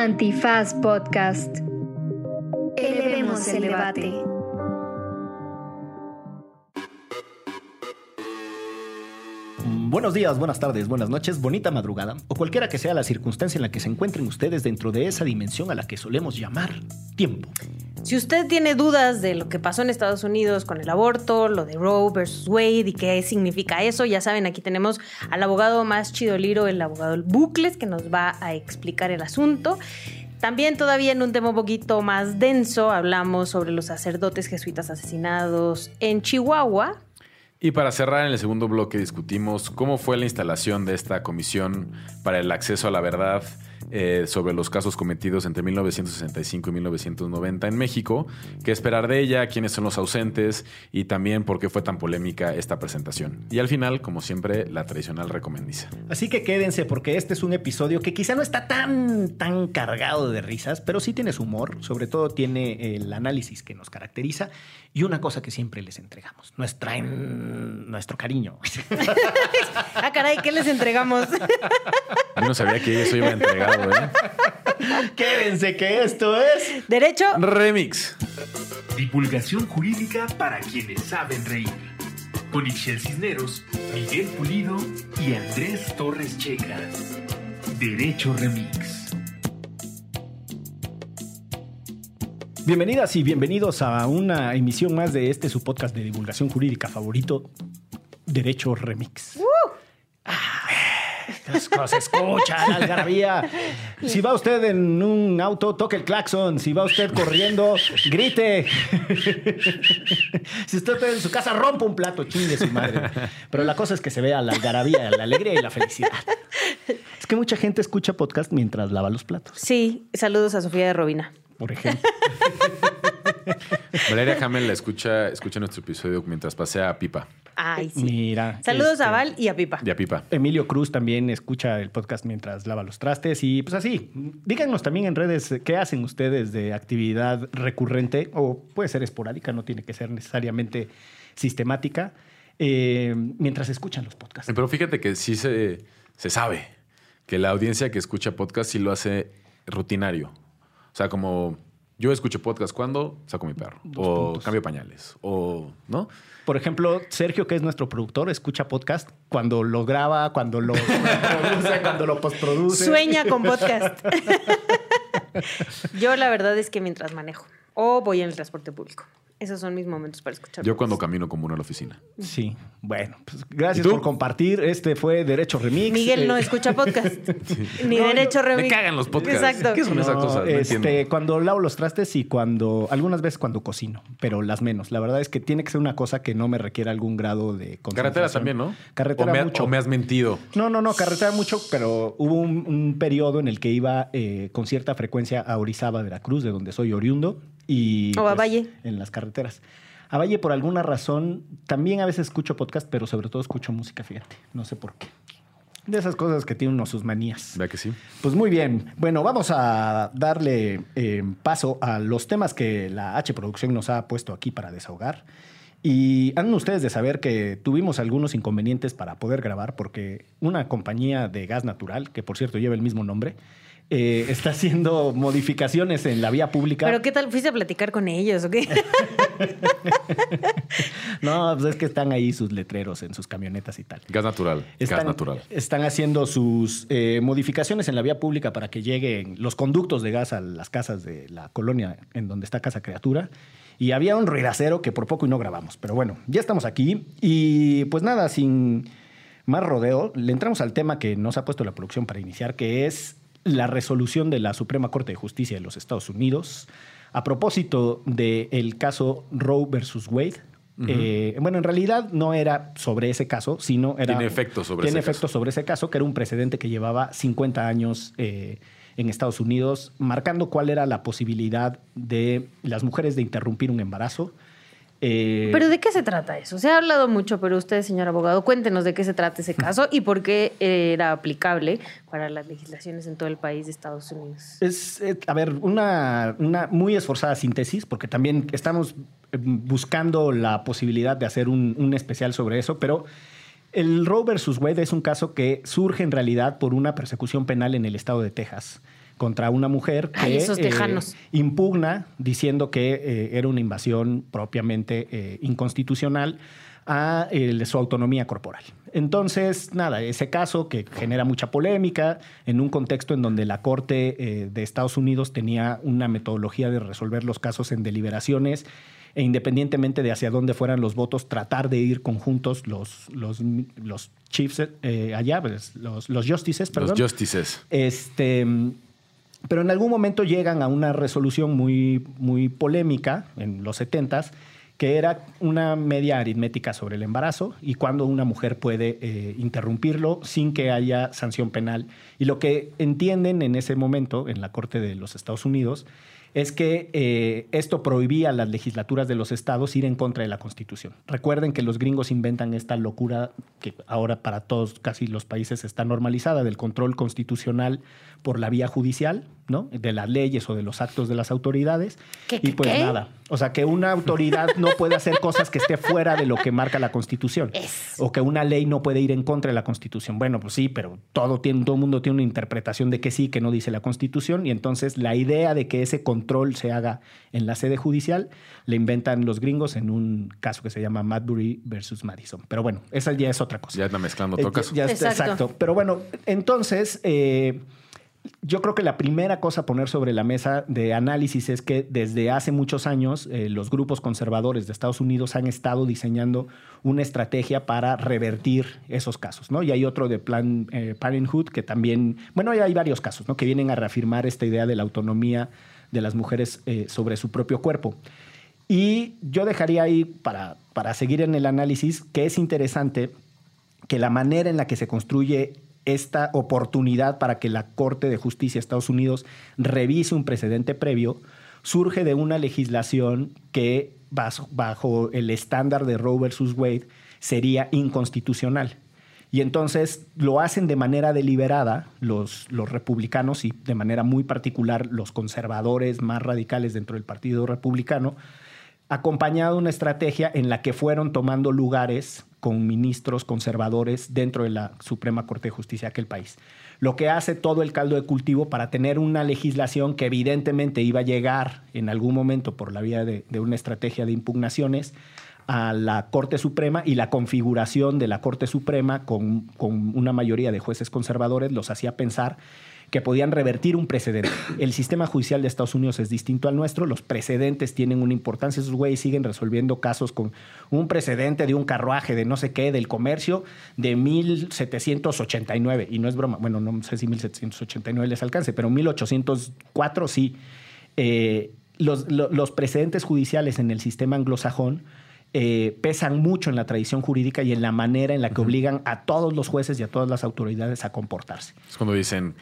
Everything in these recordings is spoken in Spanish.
Antifaz Podcast. Elevemos el debate. Buenos días, buenas tardes, buenas noches, bonita madrugada, o cualquiera que sea la circunstancia en la que se encuentren ustedes dentro de esa dimensión a la que solemos llamar tiempo. Si usted tiene dudas de lo que pasó en Estados Unidos con el aborto, lo de Roe versus Wade y qué significa eso, ya saben, aquí tenemos al abogado más chido liro, el abogado Bucles, que nos va a explicar el asunto. También todavía en un tema un poquito más denso hablamos sobre los sacerdotes jesuitas asesinados en Chihuahua, y para cerrar en el segundo bloque discutimos cómo fue la instalación de esta comisión para el acceso a la verdad eh, sobre los casos cometidos entre 1965 y 1990 en México, qué esperar de ella, quiénes son los ausentes y también por qué fue tan polémica esta presentación. Y al final, como siempre, la tradicional recomendiza. Así que quédense porque este es un episodio que quizá no está tan, tan cargado de risas, pero sí tiene su humor, sobre todo tiene el análisis que nos caracteriza y una cosa que siempre les entregamos, nuestra, nuestro cariño. ah, caray, ¿qué les entregamos? Yo no sabía que eso iba entregado, ¿eh? Quédense que esto es... Derecho Remix. Divulgación jurídica para quienes saben reír. Con Ixel Cisneros, Miguel Pulido y Andrés Torres Checa. Derecho Remix. Bienvenidas y bienvenidos a una emisión más de este su podcast de divulgación jurídica favorito, Derecho Remix. Uh. Se escucha la algarabía. Si va usted en un auto, toque el claxon. Si va usted corriendo, grite. Si usted está en su casa, rompa un plato, chingue su madre. Pero la cosa es que se vea la algarabía, la alegría y la felicidad. Es que mucha gente escucha podcast mientras lava los platos. Sí, saludos a Sofía de Robina. Por ejemplo. Valeria Hamel la escucha, escucha nuestro episodio mientras pasea a Pipa. Ay, sí. Mira. Saludos este, a Val y a Pipa. Y a Pipa. Emilio Cruz también escucha el podcast mientras lava los trastes y pues así, díganos también en redes qué hacen ustedes de actividad recurrente o puede ser esporádica, no tiene que ser necesariamente sistemática, eh, mientras escuchan los podcasts. Pero fíjate que sí se, se sabe que la audiencia que escucha podcast sí lo hace rutinario. O sea, como yo escucho podcast cuando saco mi perro, Dos o puntos. cambio pañales, o ¿no? Por ejemplo, Sergio, que es nuestro productor, escucha podcast cuando lo graba, cuando lo produce, cuando lo postproduce. Sueña con podcast. Yo la verdad es que mientras manejo o voy en el transporte público. Esos son mis momentos para escuchar. Yo cuando camino como uno a la oficina. Sí, bueno, pues gracias por compartir. Este fue Derecho Remix. Miguel no Eh, escucha podcast. Ni No, derecho remix. Me cagan los podcasts. Exacto. ¿Qué son esas No, cosas? No este, entiendo. cuando lavo los trastes y cuando, algunas veces cuando cocino, pero las menos. La verdad es que tiene que ser una cosa que no me requiera algún grado de Carretera también, ¿no? Carretera o me, ha- mucho. o me has mentido. No, no, no, carretera mucho, pero hubo un, un periodo en el que iba eh, con cierta frecuencia a Orizaba, Veracruz, de donde soy oriundo, y pues, O a Valle. en las carreteras. A Valle, por alguna razón, también a veces escucho podcast, pero sobre todo escucho música, fíjate. No sé por qué. De esas cosas que tienen uno sus manías. Vea que sí. Pues muy bien. Bueno, vamos a darle eh, paso a los temas que la H Producción nos ha puesto aquí para desahogar. Y han ustedes de saber que tuvimos algunos inconvenientes para poder grabar porque una compañía de gas natural, que por cierto lleva el mismo nombre, eh, está haciendo modificaciones en la vía pública. Pero ¿qué tal? ¿Fuiste a platicar con ellos o qué? No, pues es que están ahí sus letreros en sus camionetas y tal. Gas natural. Están, gas natural. están haciendo sus eh, modificaciones en la vía pública para que lleguen los conductos de gas a las casas de la colonia en donde está Casa Criatura. Y había un ruidacero que por poco y no grabamos. Pero bueno, ya estamos aquí. Y pues nada, sin más rodeo, le entramos al tema que nos ha puesto la producción para iniciar, que es la resolución de la Suprema Corte de Justicia de los Estados Unidos a propósito del caso Roe versus Wade. Eh, bueno, en realidad no era sobre ese caso, sino era... Tiene efecto sobre tiene ese efecto caso. sobre ese caso, que era un precedente que llevaba 50 años eh, en Estados Unidos, marcando cuál era la posibilidad de las mujeres de interrumpir un embarazo. Eh, ¿Pero de qué se trata eso? Se ha hablado mucho, pero usted, señor abogado, cuéntenos de qué se trata ese caso y por qué era aplicable para las legislaciones en todo el país de Estados Unidos. Es, eh, a ver, una, una muy esforzada síntesis, porque también estamos eh, buscando la posibilidad de hacer un, un especial sobre eso, pero el Roe versus Wade es un caso que surge en realidad por una persecución penal en el estado de Texas contra una mujer que Ay, esos tejanos. impugna diciendo que eh, era una invasión propiamente eh, inconstitucional a eh, su autonomía corporal. Entonces, nada, ese caso que genera mucha polémica en un contexto en donde la Corte eh, de Estados Unidos tenía una metodología de resolver los casos en deliberaciones e independientemente de hacia dónde fueran los votos, tratar de ir conjuntos los, los, los chiefs eh, allá, pues, los, los justices, perdón. Los justices. Este, pero en algún momento llegan a una resolución muy, muy polémica en los 70s, que era una media aritmética sobre el embarazo y cuando una mujer puede eh, interrumpirlo sin que haya sanción penal. Y lo que entienden en ese momento en la Corte de los Estados Unidos es que eh, esto prohibía a las legislaturas de los estados ir en contra de la Constitución. Recuerden que los gringos inventan esta locura que ahora para todos casi los países está normalizada del control constitucional por la vía judicial, ¿no? De las leyes o de los actos de las autoridades. ¿Qué, y pues qué? nada. O sea, que una autoridad no puede hacer cosas que esté fuera de lo que marca la Constitución. O que una ley no puede ir en contra de la Constitución. Bueno, pues sí, pero todo, tiene, todo el mundo tiene una interpretación de que sí, que no dice la Constitución. Y entonces la idea de que ese control se haga en la sede judicial le inventan los gringos en un caso que se llama Madbury versus Madison. Pero bueno, esa ya es otra cosa. Ya mezclando Eh, tocas. ya- ya está- Exacto. exacto. Pero bueno, entonces, eh, yo creo que la primera cosa a poner sobre la mesa de análisis es que desde hace muchos años eh, los grupos conservadores de Estados Unidos han estado diseñando una estrategia para revertir esos casos, ¿no? Y hay otro de Plan eh, Parenthood que también, bueno, hay varios casos, ¿no? Que vienen a reafirmar esta idea de la autonomía de las mujeres eh, sobre su propio cuerpo. Y yo dejaría ahí, para, para seguir en el análisis, que es interesante que la manera en la que se construye esta oportunidad para que la Corte de Justicia de Estados Unidos revise un precedente previo surge de una legislación que bajo el estándar de Roe versus Wade sería inconstitucional. Y entonces lo hacen de manera deliberada los, los republicanos y de manera muy particular los conservadores más radicales dentro del Partido Republicano, acompañado de una estrategia en la que fueron tomando lugares con ministros conservadores dentro de la Suprema Corte de Justicia de aquel país. Lo que hace todo el caldo de cultivo para tener una legislación que evidentemente iba a llegar en algún momento por la vía de, una estrategia de impugnaciones a la Corte Suprema y la configuración de la Corte Suprema con, con una mayoría de jueces conservadores los hacía pensar que podían revertir un precedente. El sistema judicial de Estados Unidos es distinto al nuestro, los precedentes tienen una importancia, esos güeyes siguen resolviendo casos con un precedente de un carruaje, de no sé qué, del comercio de 1789, y no es broma, bueno, no sé si 1789 les alcance, pero 1804 sí. Eh, los, lo- los precedentes judiciales en el sistema anglosajón eh, pesan mucho en la tradición jurídica y en la manera en la que obligan a todos los jueces y a todas las autoridades a comportarse. Es cuando dicen,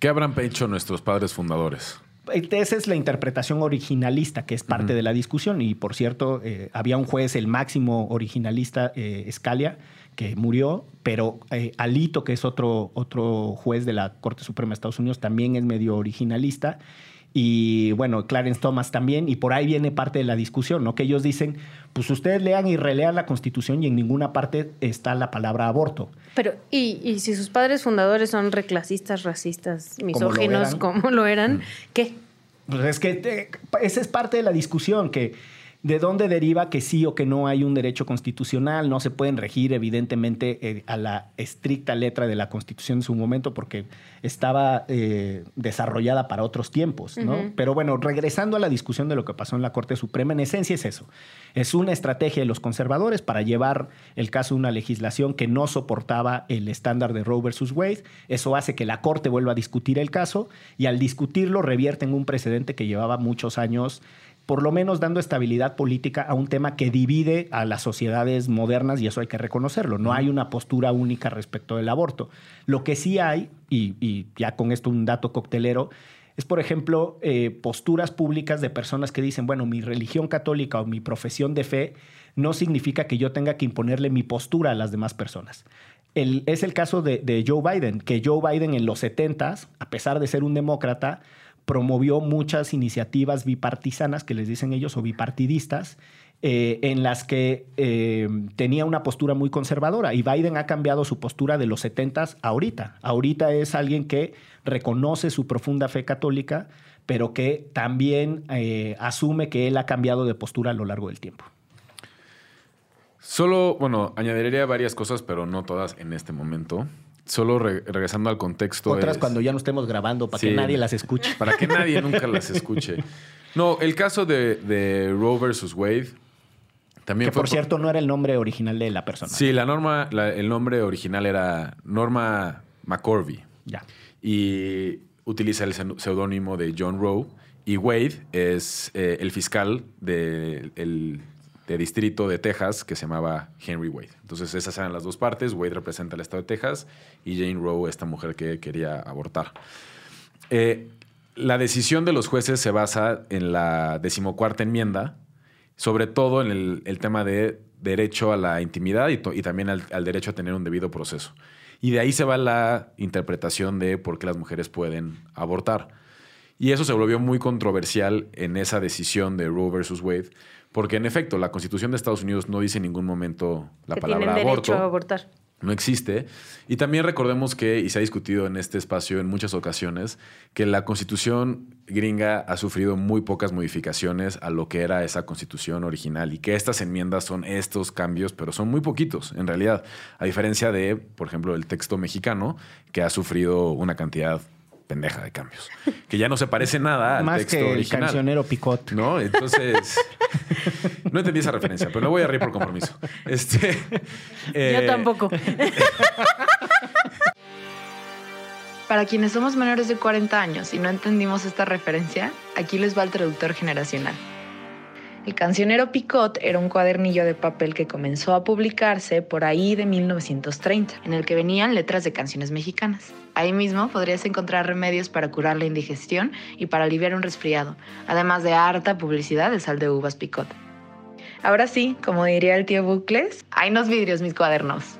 ¿qué habrán hecho nuestros padres fundadores? Esa es la interpretación originalista que es parte de la discusión. Y por cierto, eh, había un juez, el máximo originalista, eh, Scalia, que murió, pero eh, Alito, que es otro, otro juez de la Corte Suprema de Estados Unidos, también es medio originalista. Y bueno, Clarence Thomas también, y por ahí viene parte de la discusión, ¿no? Que ellos dicen, pues ustedes lean y relean la Constitución y en ninguna parte está la palabra aborto. Pero, y, y si sus padres fundadores son reclasistas, racistas, lo misóginos, eran. como lo eran, ¿qué? Pues es que esa es parte de la discusión, que de dónde deriva que sí o que no hay un derecho constitucional, no se pueden regir evidentemente eh, a la estricta letra de la Constitución en su momento porque estaba eh, desarrollada para otros tiempos, ¿no? Pero bueno, regresando a la discusión de lo que pasó en la Corte Suprema, en esencia es eso, es una estrategia de los conservadores para llevar el caso de una legislación que no soportaba el estándar de Roe versus Wade, eso hace que la Corte vuelva a discutir el caso y al discutirlo revierten un precedente que llevaba muchos años por lo menos dando estabilidad política a un tema que divide a las sociedades modernas y eso hay que reconocerlo. No hay una postura única respecto del aborto. Lo que sí hay, y, ya con esto un dato coctelero, es, por ejemplo, eh, posturas públicas de personas que dicen, bueno, mi religión católica o mi profesión de fe no significa que yo tenga que imponerle mi postura a las demás personas. Es el caso de, de Joe Biden, que Joe Biden en los 70 a pesar de ser un demócrata, promovió muchas iniciativas bipartisanas, que les dicen ellos, o bipartidistas, eh, en las que eh, tenía una postura muy conservadora y Biden ha cambiado su postura de los 70 ahorita. Ahorita es alguien que reconoce su profunda fe católica, pero que también eh, asume que él ha cambiado de postura a lo largo del tiempo. Solo, bueno, añadiría varias cosas, pero no todas en este momento. Solo re- regresando al contexto. Otras es- cuando ya no estemos grabando para Sí. que nadie las escuche. Para que nadie nunca las escuche. No, el caso de, de Roe versus Wade también Que fue por cierto no era el nombre original de la persona. Sí, la norma, la- el nombre original era Norma McCorvey Ya. y utiliza el seudónimo de John Roe y Wade es eh, el fiscal de, el- de distrito de Texas que se llamaba Henry Wade. Entonces esas eran las dos partes. Wade representa el estado de Texas y Jane Roe, esta mujer que quería abortar. Eh, la decisión de los jueces se basa en la decimocuarta enmienda, sobre todo en el, tema de derecho a la intimidad y también al, al derecho a tener un debido proceso. Y de ahí se va la interpretación de por qué las mujeres pueden abortar. Y eso se volvió muy controversial en esa decisión de Roe versus Wade, porque en efecto la Constitución de Estados Unidos no dice en ningún momento la que palabra tienen derecho aborto a abortar. no existe. Y también recordemos que, y se ha discutido en este espacio en muchas ocasiones, que la constitución gringa ha sufrido muy pocas modificaciones a lo que era esa constitución original y que estas enmiendas son estos cambios, pero son muy poquitos en realidad, a diferencia de, por ejemplo, el texto mexicano, que ha sufrido una cantidad pendeja de cambios, que ya no se parece nada al Más texto que el original. cancionero Picot. ¿No? Entonces. no entendí esa referencia, pero no voy a reír por compromiso. Este, eh, Yo tampoco. Para quienes somos menores de 40 años y no entendimos esta referencia, aquí les va el traductor generacional. El cancionero Picot era un cuadernillo de papel que comenzó a publicarse por ahí de 1930, en el que venían letras de canciones mexicanas. Ahí mismo podrías encontrar remedios para curar la indigestión y para aliviar un resfriado, además de harta publicidad de sal de uvas Picot. Ahora sí, como diría el tío Bucles, hay nos vidrios mis cuadernos.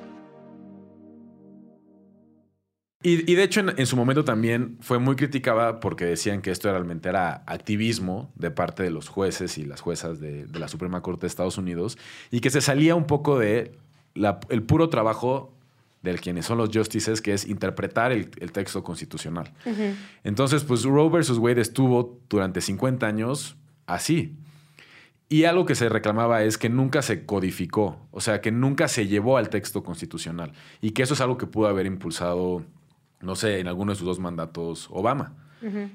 Y, y de hecho, en, en su momento también fue muy criticada porque decían que esto realmente era activismo de parte de los jueces y las juezas de, de la Suprema Corte de Estados Unidos y que se salía un poco de la- el puro trabajo de quienes son los justices, que es interpretar el, el texto constitucional. Entonces, pues Roe versus Wade estuvo durante 50 años así. Y algo que se reclamaba es que nunca se codificó, o sea, que nunca se llevó al texto constitucional. Y que eso es algo que pudo haber impulsado, no sé, en alguno de sus dos mandatos Obama.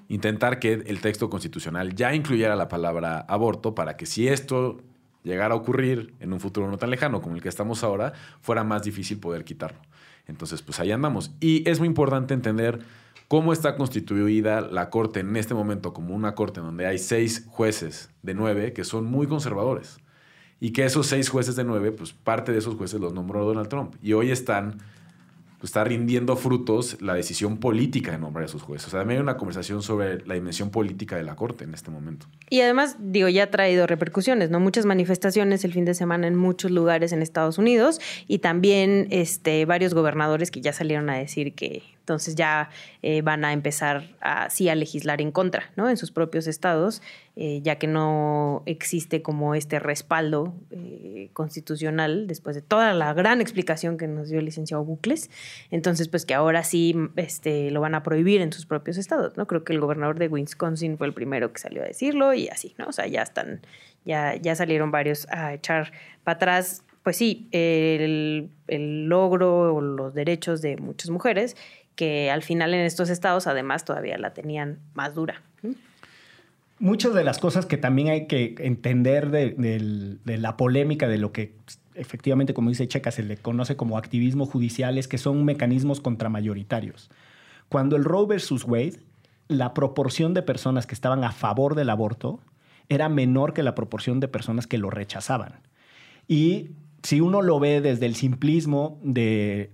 Intentar que el texto constitucional ya incluyera la palabra aborto para que si esto llegara a ocurrir en un futuro no tan lejano como el que estamos ahora, fuera más difícil poder quitarlo. Entonces, pues ahí andamos. Y es muy importante entender cómo está constituida la Corte en este momento como una Corte donde hay seis jueces de nueve que son muy conservadores. Y que esos seis jueces de nueve, pues parte de esos jueces los nombró Donald Trump. Y hoy están, está rindiendo frutos la decisión política de nombrar a esos jueces. O sea, también hay una conversación sobre la dimensión política de la Corte en este momento. Y además, digo, ya ha traído repercusiones, ¿no? Muchas manifestaciones el fin de semana en muchos lugares en Estados Unidos y también este, varios gobernadores que ya salieron a decir que entonces ya eh, van a empezar a, a legislar en contra, ¿no? En sus propios estados, eh, ya que no existe como este respaldo eh, constitucional después de toda la gran explicación que nos dio el licenciado Bucles. Entonces, pues que ahora sí este, lo van a prohibir en sus propios estados, ¿no? Creo que el gobernador de Wisconsin fue el primero que salió a decirlo y así, ¿no? O sea, ya están, ya, ya salieron varios a echar para atrás, pues sí, el, el logro o los derechos de muchas mujeres que al final en estos estados además todavía la tenían más dura. ¿no? Muchas de las cosas que también hay que entender de la polémica de lo que efectivamente, como dice Checa, se le conoce como activismo judicial es que son mecanismos contramayoritarios. Cuando el Roe versus Wade, la proporción de personas que estaban a favor del aborto era menor que la proporción de personas que lo rechazaban. Y si uno lo ve desde el simplismo de,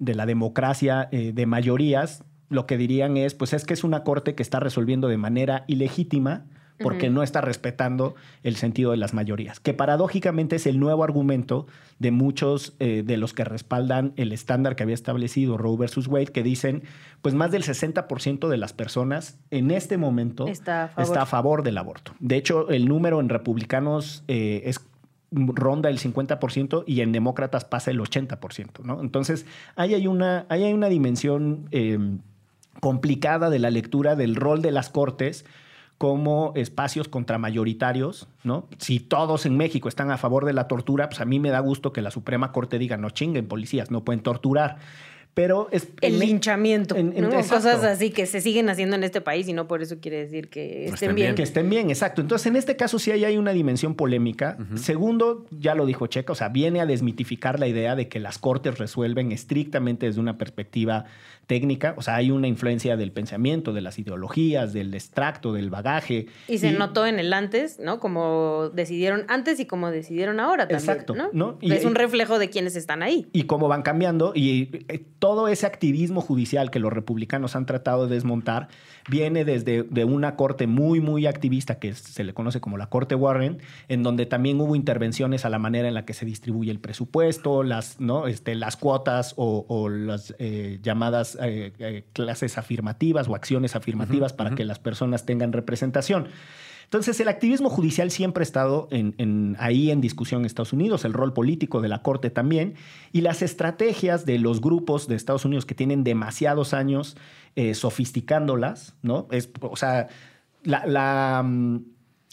la democracia eh, de mayorías, lo que dirían es, pues es que es una corte que está resolviendo de manera ilegítima porque no está respetando el sentido de las mayorías, que paradójicamente es el nuevo argumento de muchos eh, de los que respaldan el estándar que había establecido Roe versus Wade, que dicen, pues más del 60% de las personas en este momento Está a favor. está a favor del aborto. De hecho, el número en republicanos eh, es ronda el 50% y en demócratas pasa el 80%, ¿no? Entonces, ahí hay una, ahí hay una dimensión eh, complicada de la lectura del rol de las cortes como espacios contramayoritarios, ¿no? Si todos en México están a favor de la tortura, pues a mí me da gusto que la Suprema Corte diga, no chinguen policías, no pueden torturar. Pero es El en- linchamiento, en- en- ¿no? exacto. Cosas así que se siguen haciendo en este país y no por eso quiere decir que estén estén bien. Que estén bien, exacto. Entonces, en este caso sí ahí hay una dimensión polémica. Segundo, ya lo dijo Checa, o sea, viene a desmitificar la idea de que las cortes resuelven estrictamente desde una perspectiva técnica. O sea, hay una influencia del pensamiento, de las ideologías, del extracto, del bagaje. Y se notó en el antes, ¿no? Como decidieron antes y como decidieron ahora también. Exacto, ¿no? ¿no? Y- es un reflejo de quienes están ahí. y cómo van cambiando. Y eh, todo ese activismo judicial que los republicanos han tratado de desmontar viene desde de una corte muy, muy activista que se le conoce como la Corte Warren, en donde también hubo intervenciones a la manera en la que se distribuye el presupuesto, las, ¿no? este, las cuotas o, o las eh, llamadas eh, eh, clases afirmativas o acciones afirmativas para que las personas tengan representación. Entonces, el activismo judicial siempre ha estado ahí en discusión en Estados Unidos, el rol político de la Corte también, y las estrategias de los grupos de Estados Unidos que tienen demasiados años eh, sofisticándolas, ¿no? Es, o sea, la, la, mm,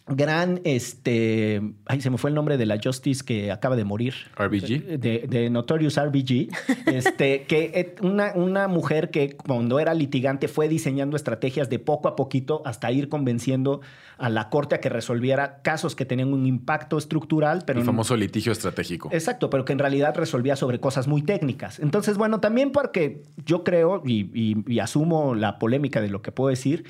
gran, este, ay, se me fue el nombre de la Justice que acaba de morir. RBG. De, de Notorious RBG, este, que eh, una, una mujer que cuando era litigante fue diseñando estrategias de poco a poquito hasta ir convenciendo a la corte a que resolviera casos que tenían un impacto estructural, pero el famoso litigio estratégico. Exacto, pero que en realidad resolvía sobre cosas muy técnicas. Entonces, bueno, también porque yo creo y, y- y asumo la polémica de lo que puedo decir,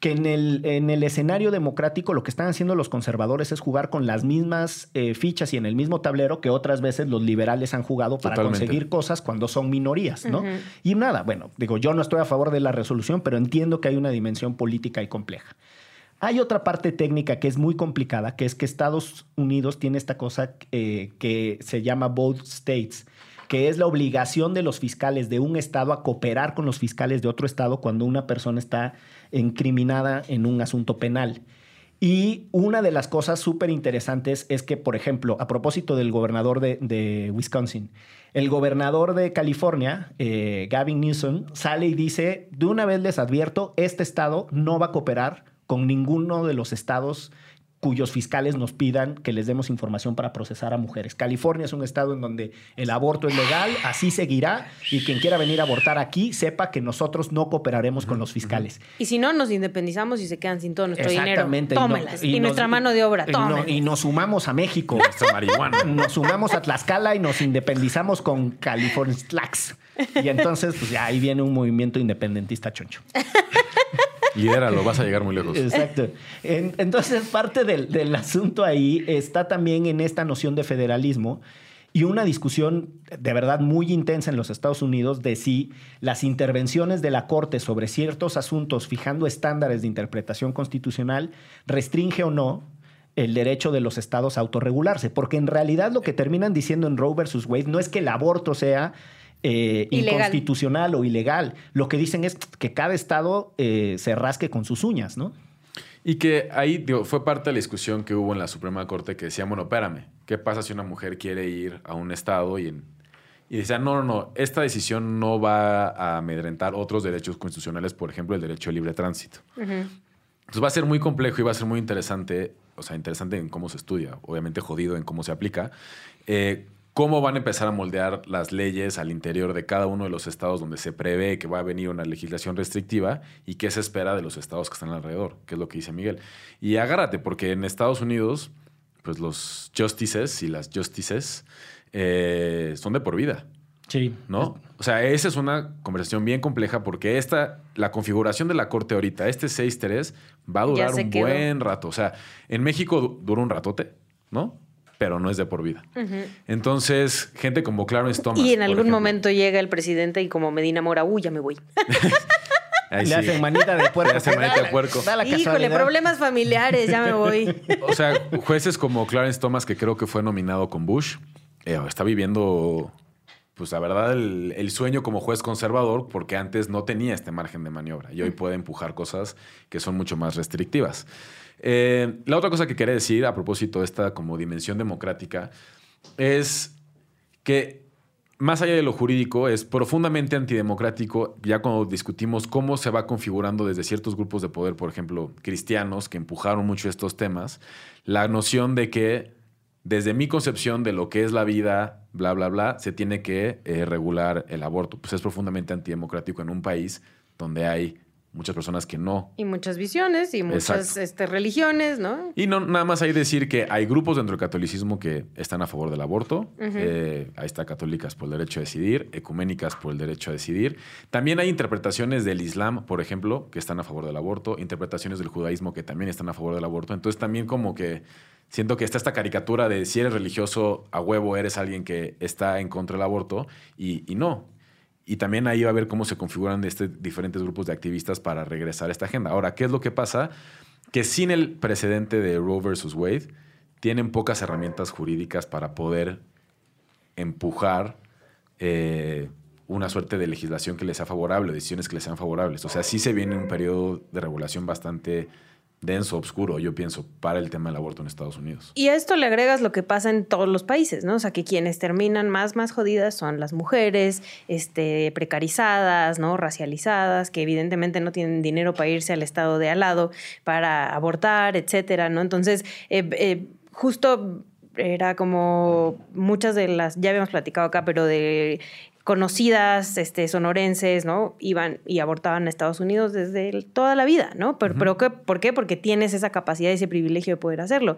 que en el, en el escenario democrático lo que están haciendo los conservadores es jugar con las mismas eh, fichas y en el mismo tablero que otras veces los liberales han jugado para Totalmente. conseguir cosas cuando son minorías, ¿no? Y nada, bueno, digo, yo no estoy a favor de la resolución, pero entiendo que hay una dimensión política y compleja. Hay otra parte técnica que es muy complicada, que es que Estados Unidos tiene esta cosa eh, que se llama both states, que es la obligación de los fiscales de un estado a cooperar con los fiscales de otro estado cuando una persona está incriminada en un asunto penal. Y una de las cosas súper interesantes es que, por ejemplo, a propósito del gobernador de, Wisconsin, el gobernador de California, eh, Gavin Newsom, sale y dice, de una vez les advierto, este estado no va a cooperar con ninguno de los estados cuyos fiscales nos pidan que les demos información para procesar a mujeres. California es un estado en donde el aborto es legal, así seguirá, y quien quiera venir a abortar aquí sepa que nosotros no cooperaremos con los fiscales. Y si no, nos independizamos y se quedan sin todo nuestro dinero. Exactamente. y no- Tómelas. Y, nos- nuestra mano de obra, y no- y nos sumamos a México. Nuestra marihuana. Nos sumamos a Tlaxcala y nos independizamos con California Tlax. Y entonces, pues ya ahí viene un movimiento independentista choncho. Lidéralo, vas a llegar muy lejos. Exacto. En- entonces, parte del, del asunto ahí está también en esta noción de federalismo y una discusión de verdad muy intensa en los Estados Unidos de si las intervenciones de la Corte sobre ciertos asuntos fijando estándares de interpretación constitucional restringe o no el derecho de los estados a autorregularse, porque en realidad lo que terminan diciendo en Roe versus Wade no es que el aborto sea eh, inconstitucional o ilegal. Lo que dicen es que cada estado eh, se rasque con sus uñas, ¿no? Y que ahí digo, fue parte de la discusión que hubo en la Suprema Corte que decía, bueno, espérame, ¿qué pasa si una mujer quiere ir a un estado y, en- y decía, no, no, no, esta decisión no va a amedrentar otros derechos constitucionales, por ejemplo, el derecho a libre tránsito. Entonces va a ser muy complejo y va a ser muy interesante, o sea, interesante en cómo se estudia, obviamente jodido en cómo se aplica, eh, cómo van a empezar a moldear las leyes al interior de cada uno de los estados donde se prevé que va a venir una legislación restrictiva y qué se espera de los estados que están alrededor, que es lo que dice Miguel. Y agárrate, porque en Estados Unidos, pues los justices y las justices eh, son de por vida. Sí. ¿no? O sea, esa es una conversación bien compleja porque esta, la configuración de la corte ahorita, este 6-3, va a durar un quedó. buen rato. O sea, en México du- dura un ratote, ¿no? Pero no es de por vida. Entonces, gente como Clarence Thomas. Y en algún ejemplo. momento llega el presidente y como Medina Mora, uy, ya me voy. Ahí Le sí. hacen manita de puerco. Le hacen manita de puerco. Da la Híjole, problemas familiares, ya me voy. O sea, jueces como Clarence Thomas, que creo que fue nominado con Bush, eh, está viviendo, pues la verdad, el, el sueño como juez conservador, porque antes no tenía este margen de maniobra y hoy puede empujar cosas que son mucho más restrictivas. Eh, la otra cosa que quería decir a propósito de esta como dimensión democrática es que más allá de lo jurídico, es profundamente antidemocrático ya cuando discutimos cómo se va configurando desde ciertos grupos de poder, por ejemplo, cristianos, que empujaron mucho estos temas, la noción de que desde mi concepción de lo que es la vida, bla, bla, bla, se tiene que eh, regular el aborto. Pues es profundamente antidemocrático en un país donde hay muchas personas que no Y muchas visiones y muchas este, religiones, ¿no? y no, nada más hay decir que hay grupos dentro del catolicismo que están a favor del aborto. Eh, ahí está católicas por el derecho a decidir, ecuménicas por el derecho a decidir. También hay interpretaciones del Islam, por ejemplo, que están a favor del aborto, interpretaciones del judaísmo que también están a favor del aborto. Entonces también como que siento que está esta caricatura de si eres religioso a huevo eres alguien que está en contra del aborto y, no. Y también ahí va a ver cómo se configuran este, diferentes grupos de activistas para regresar a esta agenda. Ahora, ¿qué es lo que pasa? Que sin el precedente de Roe versus Wade, tienen pocas herramientas jurídicas para poder empujar eh, una suerte de legislación que les sea favorable, decisiones que les sean favorables. O sea, sí se viene un periodo de regulación bastante denso, oscuro, yo pienso, para el tema del aborto en Estados Unidos. Y a esto le agregas lo que pasa en todos los países, ¿no? O sea, que quienes terminan más, más jodidas son las mujeres, este, precarizadas, ¿no? Racializadas, que evidentemente no tienen dinero para irse al estado de al lado para abortar, etcétera, ¿no? Entonces, eh, eh, justo era como muchas de las, ya habíamos platicado acá, pero de conocidas este, sonorenses, ¿no? Iban y abortaban a Estados Unidos desde el- toda la vida, ¿no? Pero, pero ¿qué- ¿por qué? Porque tienes esa capacidad y ese privilegio de poder hacerlo.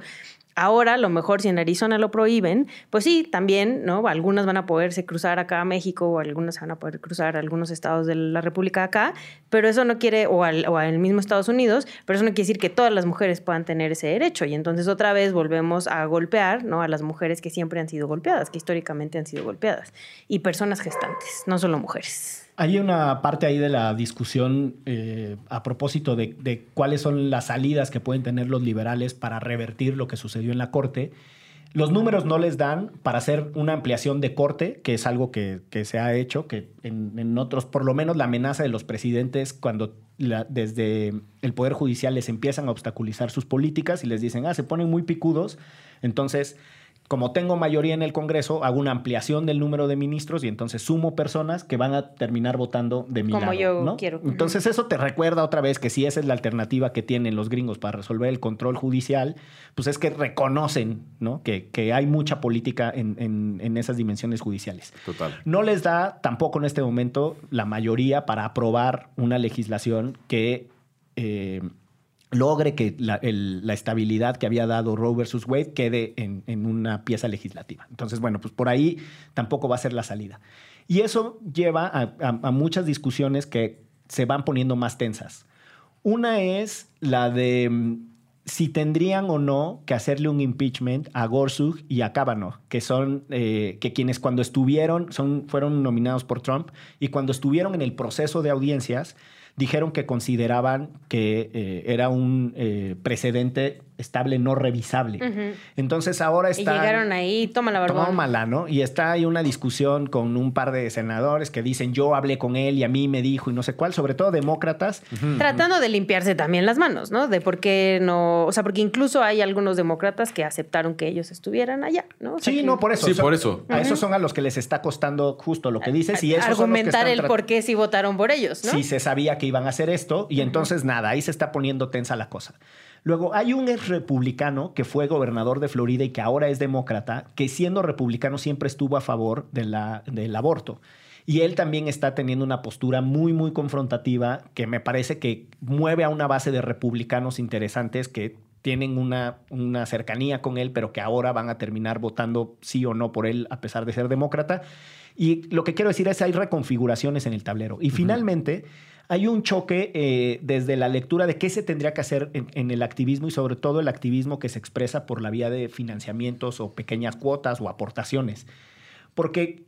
Ahora, a lo mejor si en Arizona lo prohíben, pues sí, también, ¿no? Algunas van a poderse cruzar acá a México o algunas van a poder cruzar a algunos estados de la República acá, pero eso no quiere, o al, o al mismo Estados Unidos, pero eso no quiere decir que todas las mujeres puedan tener ese derecho. Y entonces otra vez volvemos a golpear, ¿no? A las mujeres que siempre han sido golpeadas, que históricamente han sido golpeadas. Y personas gestantes, no solo mujeres. Hay una parte ahí de la discusión eh, a propósito de, cuáles son las salidas que pueden tener los liberales para revertir lo que sucedió en la Corte. Los números no les dan para hacer una ampliación de corte, que es algo que, que se ha hecho, que en, en otros, por lo menos la amenaza de los presidentes cuando la- desde el Poder Judicial les empiezan a obstaculizar sus políticas y les dicen, ah, se ponen muy picudos, entonces como tengo mayoría en el Congreso, hago una ampliación del número de ministros y entonces sumo personas que van a terminar votando de mi Como lado, yo ¿no? quiero. Entonces eso te recuerda otra vez que si esa es la alternativa que tienen los gringos para resolver el control judicial, pues es que reconocen ¿no? que, que hay mucha política en, en- en esas dimensiones judiciales. Total. No les da tampoco en este momento la mayoría para aprobar una legislación que eh, logre que la, estabilidad que había dado Roe versus Wade quede en, una pieza legislativa. Entonces, bueno, pues por ahí tampoco va a ser la salida. Y eso lleva a muchas discusiones que se van poniendo más tensas. Una es la de mm, si tendrían o no que hacerle un impeachment a Gorsuch y a Kavanaugh, que son eh, que quienes cuando estuvieron son fueron nominados por Trump y cuando estuvieron en el proceso de audiencias dijeron que consideraban que eh, era un eh, precedente estable no revisable. Entonces ahora Y está llegaron ahí, toma la barbón. Tómala, ¿no? Y está ahí una discusión con un par de senadores que dicen yo hablé con él y a mí me dijo y no sé cuál, sobre todo demócratas. Tratando de limpiarse también las manos, ¿no? De por qué no. O sea, porque incluso hay algunos demócratas que aceptaron que ellos estuvieran allá, ¿no? O sea, Sí, que- no, por eso. Sí, Son- por eso. A esos son a los que les está costando justo lo que dices y que argumentar el por qué sí votaron por ellos, ¿no? Sí, se sabía que iban a hacer esto y entonces nada, ahí se está poniendo tensa la cosa. Luego, hay un ex republicano que fue gobernador de Florida y que ahora es demócrata, que siendo republicano siempre estuvo a favor de la, del aborto. Y él también está teniendo una postura muy, muy confrontativa que me parece que mueve a una base de republicanos interesantes que tienen una, una cercanía con él, pero que ahora van a terminar votando sí o no por él, a pesar de ser demócrata. Y lo que quiero decir es hay reconfiguraciones en el tablero. Y finalmente hay un choque eh, desde la lectura de qué se tendría que hacer en, el activismo y sobre todo el activismo que se expresa por la vía de financiamientos o pequeñas cuotas o aportaciones. Porque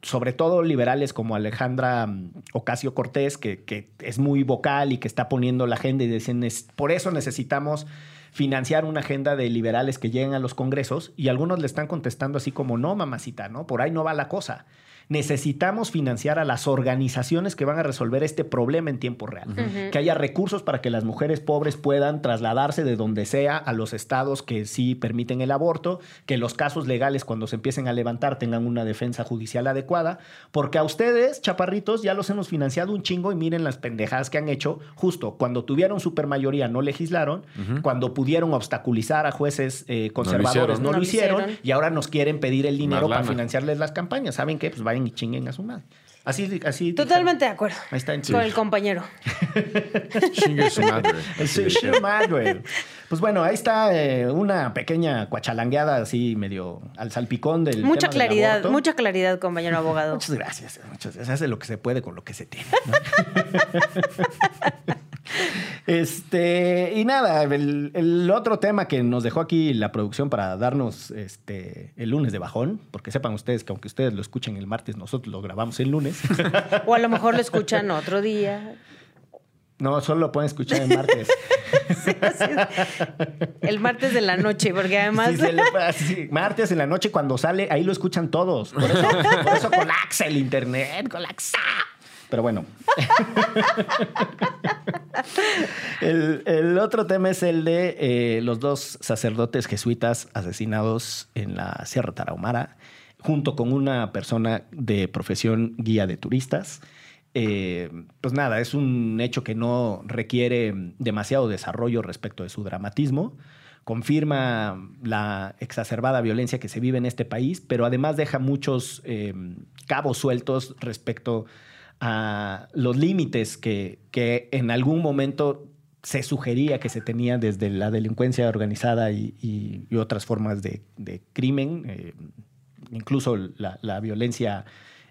sobre todo liberales como Alejandra mm, Ocasio Cortés, que, es muy vocal y que está poniendo la agenda y dicen, "Es- por eso necesitamos financiar una agenda de liberales que lleguen a los congresos y algunos le están contestando así como, no, mamacita, ¿no? Por ahí no va la cosa. Necesitamos financiar a las organizaciones que van a resolver este problema en tiempo real. Que haya recursos para que las mujeres pobres puedan trasladarse de donde sea a los estados que sí permiten el aborto, que los casos legales cuando se empiecen a levantar tengan una defensa judicial adecuada, porque a ustedes, chaparritos, ya los hemos financiado un chingo y miren las pendejadas que han hecho justo cuando tuvieron supermayoría no legislaron, cuando pudieron obstaculizar a jueces eh, conservadores hicieron. no, No lo hicieron, hicieron. y ahora nos quieren pedir el dinero para financiarles las campañas. ¿Saben qué? Pues vayan y chinguen a su madre. Así, así. Totalmente de acuerdo. Ahí está en Con el compañero. Chingue su madre. Sí, sí, madre. Pues bueno, ahí está eh, una pequeña cuachalangueada así medio al salpicón del Mucha tema claridad, mucha claridad, compañero abogado. Muchas gracias. Muchas gracias. Se hace lo que se puede con lo que se tiene. ¿no? Este, y nada, el, el otro tema que nos dejó aquí la producción para darnos este, el lunes de bajón, porque sepan ustedes que aunque ustedes lo escuchen el martes, nosotros lo grabamos el lunes. O a lo mejor lo escuchan otro día. no, solo lo pueden escuchar el martes. Así es. El martes de la noche, porque además. Sí, le- sí, martes en la noche cuando sale, ahí lo escuchan todos. Por eso, por eso colapsa el internet, colapsa. Pero bueno. el, el otro tema es el de eh, los dos sacerdotes jesuitas asesinados en la Sierra Tarahumara, junto con una persona de profesión guía de turistas. Eh, pues nada, es un hecho que no requiere demasiado desarrollo respecto de su dramatismo. Confirma la exacerbada violencia que se vive en este país, pero además deja muchos eh, cabos sueltos respecto a los límites que, que en algún momento se sugería que se tenía desde la delincuencia organizada y, y- y otras formas de, de crimen, eh, incluso la, la violencia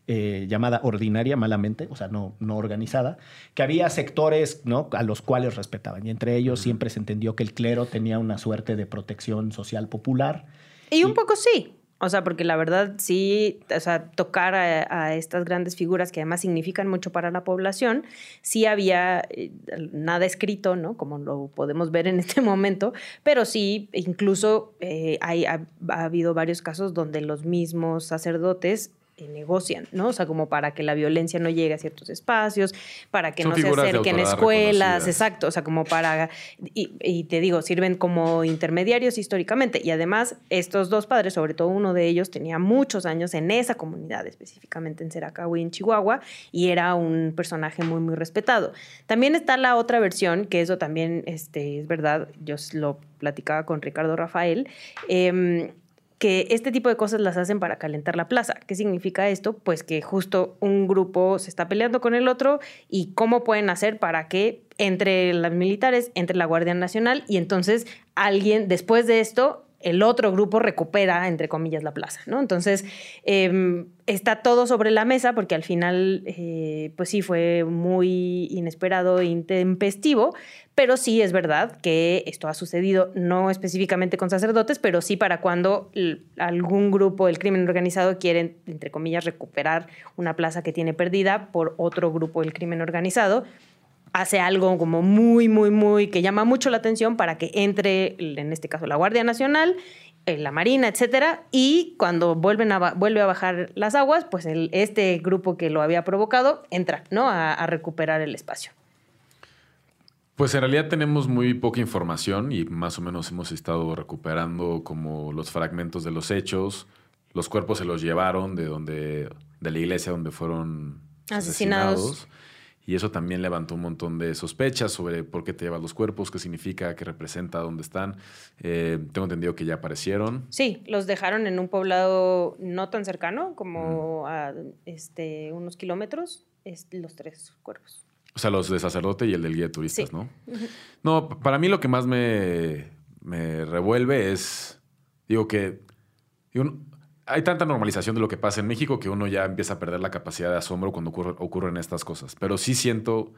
eh, llamada ordinaria, malamente, o sea, no, no organizada, que había sectores ¿no? a los cuales respetaban. Y entre ellos siempre se entendió que el clero tenía una suerte de protección social popular. Y un poco sí. O sea, porque la verdad sí, o sea, tocar a, estas grandes figuras que además significan mucho para la población, sí había eh, nada escrito, ¿no? Como lo podemos ver en este momento, pero sí, incluso eh, hay, ha, ha habido varios casos donde los mismos sacerdotes negocian, ¿no? O sea, como para que la violencia no llegue a ciertos espacios, para que Son no se acerquen escuelas, exacto, o sea, como para, y, y te digo, sirven como intermediarios históricamente. Y además, estos dos padres, sobre todo uno de ellos, tenía muchos años en esa comunidad, específicamente en Seracahui, en Chihuahua, y era un personaje muy, muy respetado. También está la otra versión, que eso también este, es verdad, yo lo platicaba con Ricardo Rafael, em, que este tipo de cosas las hacen para calentar la plaza. ¿Qué significa esto? Pues que justo un grupo se está peleando con el otro y cómo pueden hacer para que entre los militares, entre la Guardia Nacional y entonces alguien después de esto el otro grupo recupera, entre comillas, la plaza, ¿no? Entonces, eh, está todo sobre la mesa porque al final, eh, pues sí, fue muy inesperado e intempestivo, pero sí es verdad que esto ha sucedido no específicamente con sacerdotes, pero sí para cuando algún grupo del crimen organizado quiere, entre comillas, recuperar una plaza que tiene perdida por otro grupo del crimen organizado hace algo como muy, muy, muy, que llama mucho la atención para que entre, en este caso, la Guardia Nacional, eh, la Marina, etcétera, y cuando vuelven a, vuelve a bajar las aguas, pues el- este grupo que lo había provocado entra, ¿no? A, a recuperar el espacio. Pues en realidad tenemos muy poca información y más o menos hemos estado recuperando como los fragmentos de los hechos. Los cuerpos se los llevaron de donde de la iglesia donde fueron Asesinados. asesinados. Y eso también levantó un montón de sospechas sobre por qué te llevas los cuerpos, qué significa, qué representa, dónde están. Eh, tengo entendido que ya aparecieron. Sí, los dejaron en un poblado no tan cercano, como a este, unos kilómetros, es, los tres cuerpos. O sea, los de sacerdote y el del guía de turistas, Sí. ¿no? No, para mí lo que más me, me revuelve es, digo que digo, hay tanta normalización de lo que pasa en México que uno ya empieza a perder la capacidad de asombro cuando ocurre- ocurren estas cosas. Pero sí siento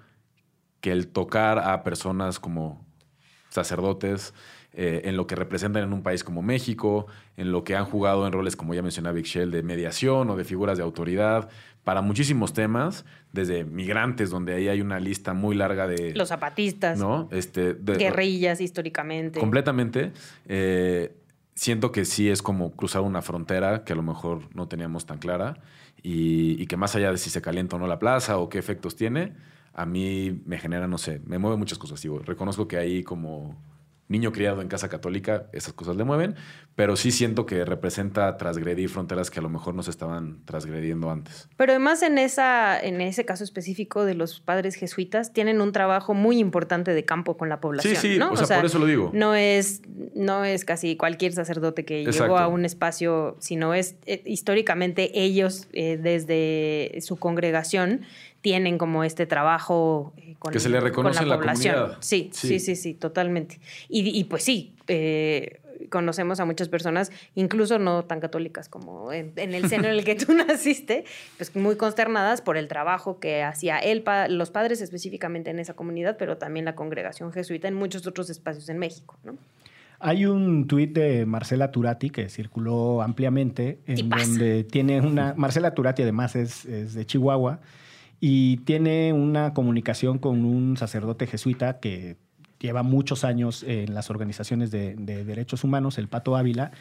que el tocar a personas como sacerdotes, eh, en lo que representan en un país como México, en lo que han jugado en roles, como ya mencionaba Big Shell, de mediación o de figuras de autoridad, para muchísimos temas, desde migrantes, donde ahí hay una lista muy larga de... Los zapatistas, ¿no? Este, de- guerrillas históricamente. Completamente. Eh, siento que sí es como cruzar una frontera que a lo mejor no teníamos tan clara y, que más allá de si se calienta o no la plaza o qué efectos tiene, a mí me genera, no sé, me mueve muchas cosas. Digo, reconozco que ahí como niño criado en casa católica, esas cosas le mueven, pero sí siento que representa transgredir fronteras que a lo mejor no se estaban transgrediendo antes. Pero además en, esa, en ese caso específico de los padres jesuitas, tienen un trabajo muy importante de campo con la población. Sí, sí, ¿no? o sea, por eso lo digo. No es, no es casi cualquier sacerdote que Exacto. llegó a un espacio, sino es eh, históricamente ellos eh, desde su congregación tienen como este trabajo eh, con, Que se le reconoce con en la población. comunidad. Sí, Sí. sí, sí, sí, totalmente. Y, y pues sí, eh, conocemos a muchas personas, incluso no tan católicas como en, en el seno en el que tú naciste, pues muy consternadas por el trabajo que hacía él, pa- los padres específicamente en esa comunidad, pero también la congregación jesuita en muchos otros espacios en México, ¿no? Hay un tuit de Marcela Turati que circuló ampliamente, en donde tiene una... Marcela Turati además es, es de Chihuahua y tiene una comunicación con un sacerdote jesuita que lleva muchos años en las organizaciones de, de derechos humanos, el Pato Ávila,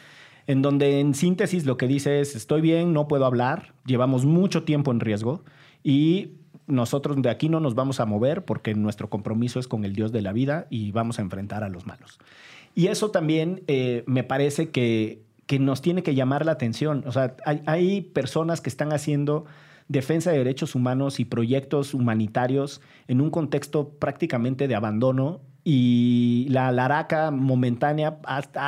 en donde en síntesis lo que dice es, estoy bien, no puedo hablar, llevamos mucho tiempo en riesgo y nosotros de aquí no nos vamos a mover porque nuestro compromiso es con el Dios de la vida y vamos a enfrentar a los malos. Y eso también eh, me parece que, que nos tiene que llamar la atención. O sea, hay, hay personas que están haciendo defensa de derechos humanos y proyectos humanitarios en un contexto prácticamente de abandono y la laraca momentánea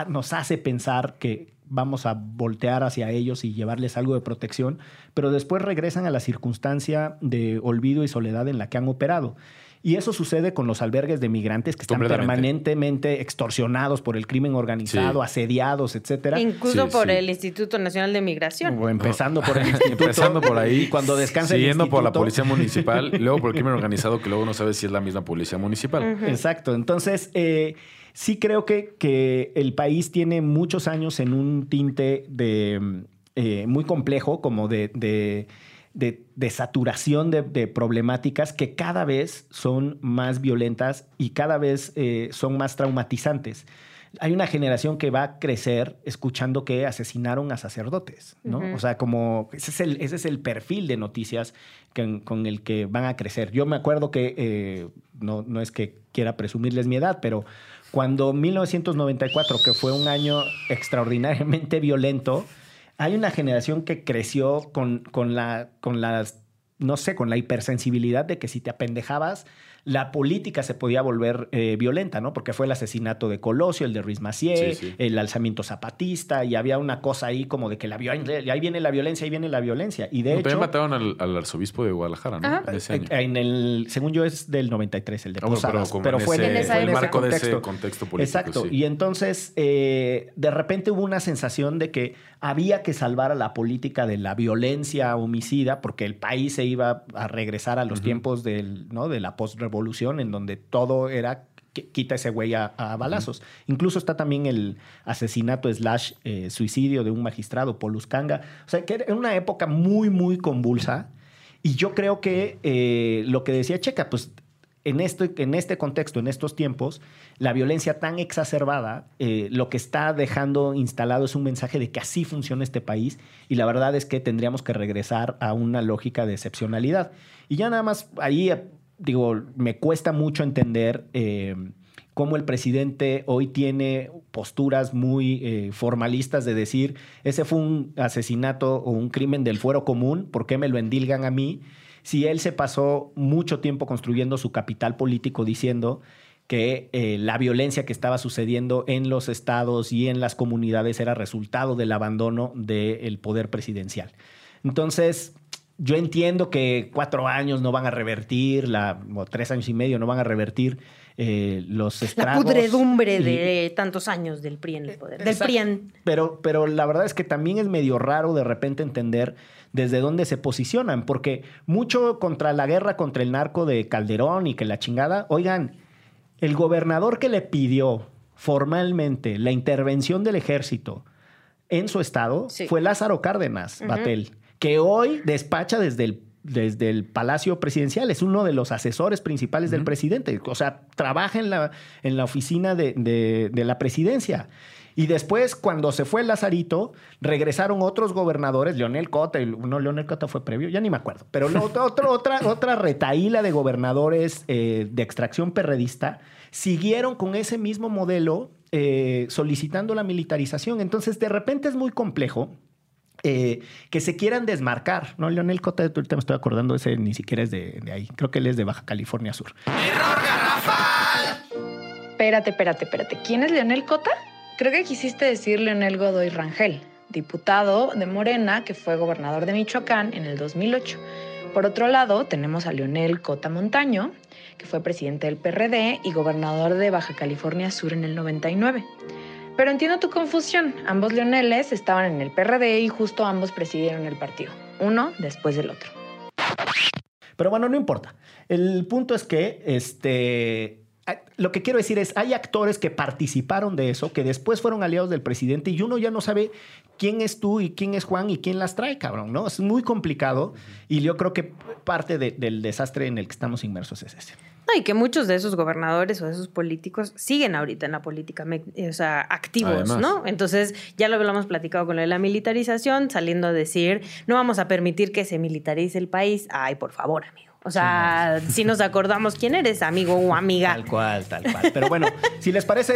nos hace pensar que vamos a voltear hacia ellos y llevarles algo de protección, pero después regresan a la circunstancia de olvido y soledad en la que han operado. Y eso sucede con los albergues de migrantes que están permanentemente extorsionados por el crimen organizado, Sí. asediados, etcétera. Incluso Sí, por sí. el Instituto Nacional de Migración. O empezando por el instituto. Empezando por ahí. Y cuando descansa el Siguiendo por la policía municipal, luego por el crimen organizado, que luego no sabes si es la misma policía municipal. Exacto. Entonces, eh, sí creo que, que el país tiene muchos años en un tinte de eh, muy complejo, como de, de- de- de saturación de, de problemáticas que cada vez son más violentas y cada vez eh, son más traumatizantes. Hay una generación que va a crecer escuchando que asesinaron a sacerdotes, ¿no? O sea, como ese es el, ese es el perfil de noticias que- con el que van a crecer. Yo me acuerdo que, eh, no, no es que quiera presumirles mi edad, pero cuando 1994, que fue un año extraordinariamente violento, hay una generación que creció con, con, la, con las, no sé, con la hipersensibilidad de que si te apendejabas, la política se podía volver eh, violenta, ¿no? Porque fue el asesinato de Colosio, el de Ruiz Macié, Sí, sí. el alzamiento zapatista, y había una cosa ahí como de que la violencia, ahí viene la violencia, ahí viene la violencia. Y de No, hecho, también mataron al, al arzobispo de Guadalajara, ¿no? Ajá. En ese año. en el, según yo es del 93, el de Posadas, como pero, en fue ese- en esa fue el ese marco de ese contexto político, Exacto. sí. Y entonces, eh, de repente hubo una sensación de que había que salvar a la política de la violencia homicida, porque el país se iba a regresar a los tiempos del, ¿no? de la postrevolución, en donde todo era "Qui- quita ese güey a, a balazos. Incluso está también el asesinato slash eh, suicidio de un magistrado, Polus Kanga. O sea, que era una época muy, muy convulsa. Y yo creo que eh, lo que decía Checa, pues en, esto, en este contexto, en estos tiempos, la violencia tan exacerbada, eh, lo que está dejando instalado es un mensaje de que así funciona este país y la verdad es que tendríamos que regresar a una lógica de excepcionalidad. Y ya nada más ahí, digo, me cuesta mucho entender eh, cómo el presidente hoy tiene posturas muy eh, formalistas de decir, ese fue un asesinato o un crimen del fuero común, ¿por qué me lo endilgan a mí? Si él se pasó mucho tiempo construyendo su capital político diciendo que eh, la violencia que estaba sucediendo en los estados y en las comunidades era resultado del abandono del poder presidencial. Entonces, yo entiendo que cuatro años no van a revertir, la, o tres años y medio no van a revertir eh, los La estragos. pudredumbre y- de tantos años del PRI en el poder. Del Exacto. PRIAN. Pero, pero la verdad es que también es medio raro de repente entender desde dónde se posicionan, porque mucho contra la guerra contra el narco de Calderón y que la chingada, oigan, el gobernador que le pidió formalmente la intervención del ejército en su estado Sí. fue Lázaro Cárdenas Batel, que hoy despacha desde el, desde el Palacio Presidencial, es uno de los asesores principales del presidente, o sea, trabaja en la, en la oficina de, de- de la presidencia. Y después, cuando se fue Lazarito, regresaron otros gobernadores, Leonel Cota, no, Leonel Cota fue previo, ya ni me acuerdo, pero no, otro- otra, otra retaíla de gobernadores eh, de extracción perredista siguieron con ese mismo modelo eh, solicitando la militarización. Entonces, de repente es muy complejo eh, que se quieran desmarcar. No, Leonel Cota, ahorita me estoy acordando, ese ni siquiera es de, de ahí. Creo que él es de Baja California Sur. Espérate, espérate, espérate. ¿Quién es Leonel Cota? Creo que quisiste decir Leonel Godoy Rangel, diputado de Morena que fue gobernador de Michoacán en el 2008. Por otro lado, tenemos a Leonel Cota Montaño, que fue presidente del PRD y gobernador de Baja California Sur en el 99. Pero entiendo tu confusión. Ambos Leoneles estaban en el PRD y justo ambos presidieron el partido, uno después del otro. Pero bueno, no importa. El punto es que este. a- Lo que quiero decir es, hay actores que participaron de eso, que después fueron aliados del presidente y uno ya no sabe quién es tú y quién es Juan y quién las trae, cabrón, ¿no? Es muy complicado y yo creo que parte de- del desastre en el que estamos inmersos es ese. No, y que muchos de esos gobernadores o de esos políticos siguen ahorita en la política, me- o sea, activos, Además. ¿no? Entonces, ya lo habíamos platicado con lo de la militarización, saliendo a decir, no vamos a permitir que se militarice el país. Ay, por favor, amigo. O sea, si nos acordamos quién eres, amigo o amiga. Tal cual, tal cual. Pero bueno, si les parece,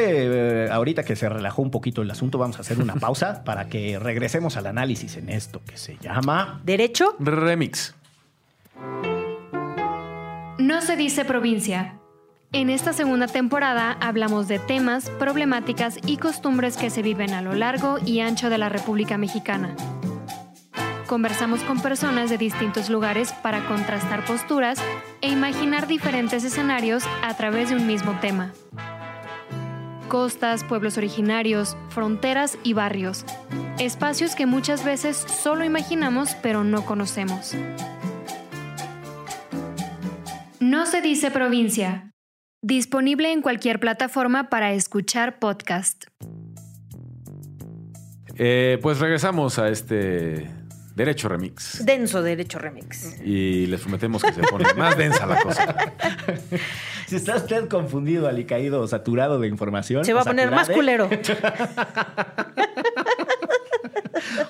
eh, ahorita que se relajó un poquito el asunto, vamos a hacer una pausa para que regresemos al análisis en esto que se llama... ¿Derecho? Remix. No se dice provincia. En esta segunda temporada hablamos de temas, problemáticas y costumbres que se viven a lo largo y ancho de la República Mexicana. Conversamos con personas de distintos lugares para contrastar posturas e imaginar diferentes escenarios a través de un mismo tema. Costas, pueblos originarios, fronteras y barrios. Espacios que muchas veces solo imaginamos pero no conocemos. No se dice provincia. Disponible en cualquier plataforma para escuchar podcast. Eh, pues regresamos a este Derecho Remix. Denso Derecho Remix. Y les prometemos que se pone más densa la cosa. Si está usted confundido, alicaído o saturado de información... Se va a poner más saturade, culero.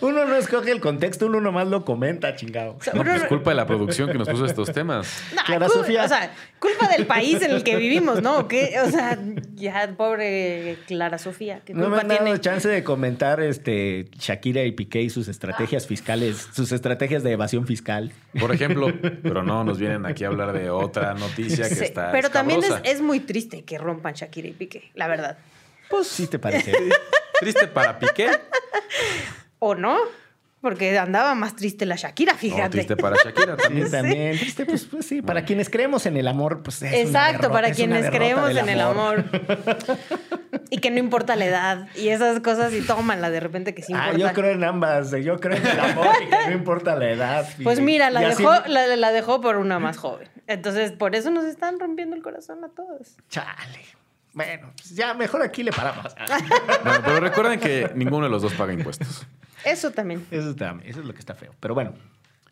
Uno no escoge el contexto, uno nomás lo comenta, chingado. No, pues culpa de la producción que nos puso estos temas. No, Clara Sofía. O sea, culpa del país en el que vivimos, ¿no? ¿O qué? O sea, ya, pobre Clara Sofía. ¿Qué No me han dado tiene? chance de comentar este, Shakira y Piqué y sus estrategias fiscales, sus estrategias de evasión fiscal. Por ejemplo, pero no, nos vienen aquí a hablar de otra noticia que Sí, está pero también es, es muy triste que rompan Shakira y Piqué, la verdad. Pues sí te parece. Triste para Piqué, ¿O no? Porque andaba más triste la Shakira, no, fíjate. triste para Shakira Sí, también. Triste, pues, pues sí, para quienes creemos en el amor, pues es Exacto, para es quienes creemos en el amor. y que no importa la edad. Y esas cosas y tómanla de repente que sí Ah, importa. yo creo en ambas. Yo creo en el amor y que no importa la edad. Pues mira, la así- dejó, la, la dejó por una más joven. Entonces, por eso nos están rompiendo el corazón a todos. Chale. Bueno, pues ya mejor aquí le paramos. Bueno, pero recuerden que ninguno de los dos paga impuestos. Eso también. Eso, está- eso es lo que está feo. Pero bueno,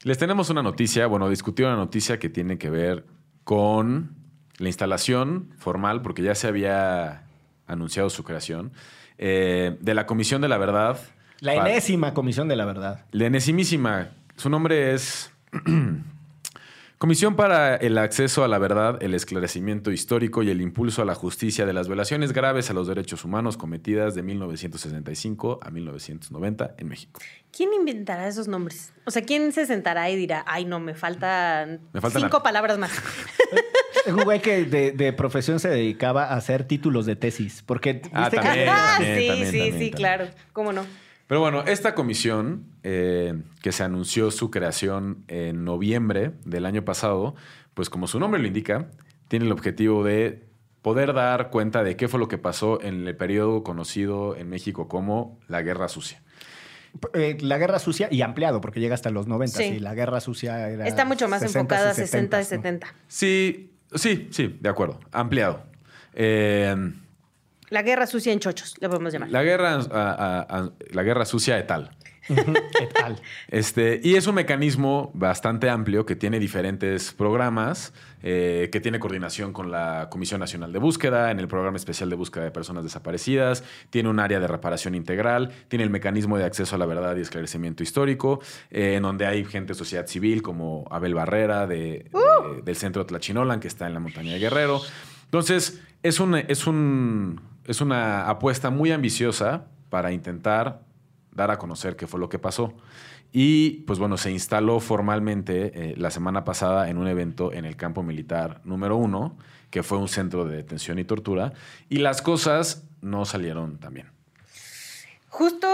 Les tenemos una noticia, bueno, discutir una noticia que tiene que ver con la instalación formal, porque ya se había anunciado su creación, eh, de la Comisión de la Verdad. la enésima comisión de la verdad. La enesimísima. Su nombre es Comisión para el Acceso a la Verdad, el Esclarecimiento Histórico y el Impulso a la Justicia de las Violaciones Graves a los Derechos Humanos cometidas de 1965 a 1990 en México. ¿Quién inventará esos nombres? O sea, ¿quién se sentará y dirá, ay, no, me faltan Me faltan cinco la- palabras más? Un güey que de, de profesión se dedicaba a hacer títulos de tesis. Porque Ah, viste que- también. ah, también, sí, también, sí, también, sí, también. claro. ¿Cómo no? Pero bueno, esta comisión, eh, que se anunció su creación en noviembre del año pasado, pues como su nombre lo indica, tiene el objetivo de poder dar cuenta de qué fue lo que pasó en el periodo conocido en México como la Guerra Sucia. Eh, la guerra sucia y ampliado, porque llega hasta los 90. Sí. Sí, la guerra sucia era. Está mucho más 60s enfocada a y 60 y 70s, ¿no? 70. Sí, sí, sí, de acuerdo, ampliado. Eh, La guerra sucia en chochos, le podemos llamar. la, guerra, a- a- a- la guerra sucia de tal. ¿Qué tal? Este, y es un mecanismo bastante amplio que tiene diferentes programas, eh, que tiene coordinación con la Comisión Nacional de Búsqueda, en el Programa Especial de Búsqueda de Personas Desaparecidas, tiene un área de reparación integral, tiene el mecanismo de acceso a la verdad y esclarecimiento histórico, eh, en donde hay gente de sociedad civil como Abel Barrera de, de- del Centro Tlachinolan, que está en la montaña de Guerrero. Entonces, es, un, es, un, es una apuesta muy ambiciosa para intentar dar a conocer qué fue lo que pasó. Y pues bueno, se instaló formalmente eh, la semana pasada en un evento en el campo militar número uno, que fue un centro de detención y tortura, y las cosas no salieron tan bien. Justo,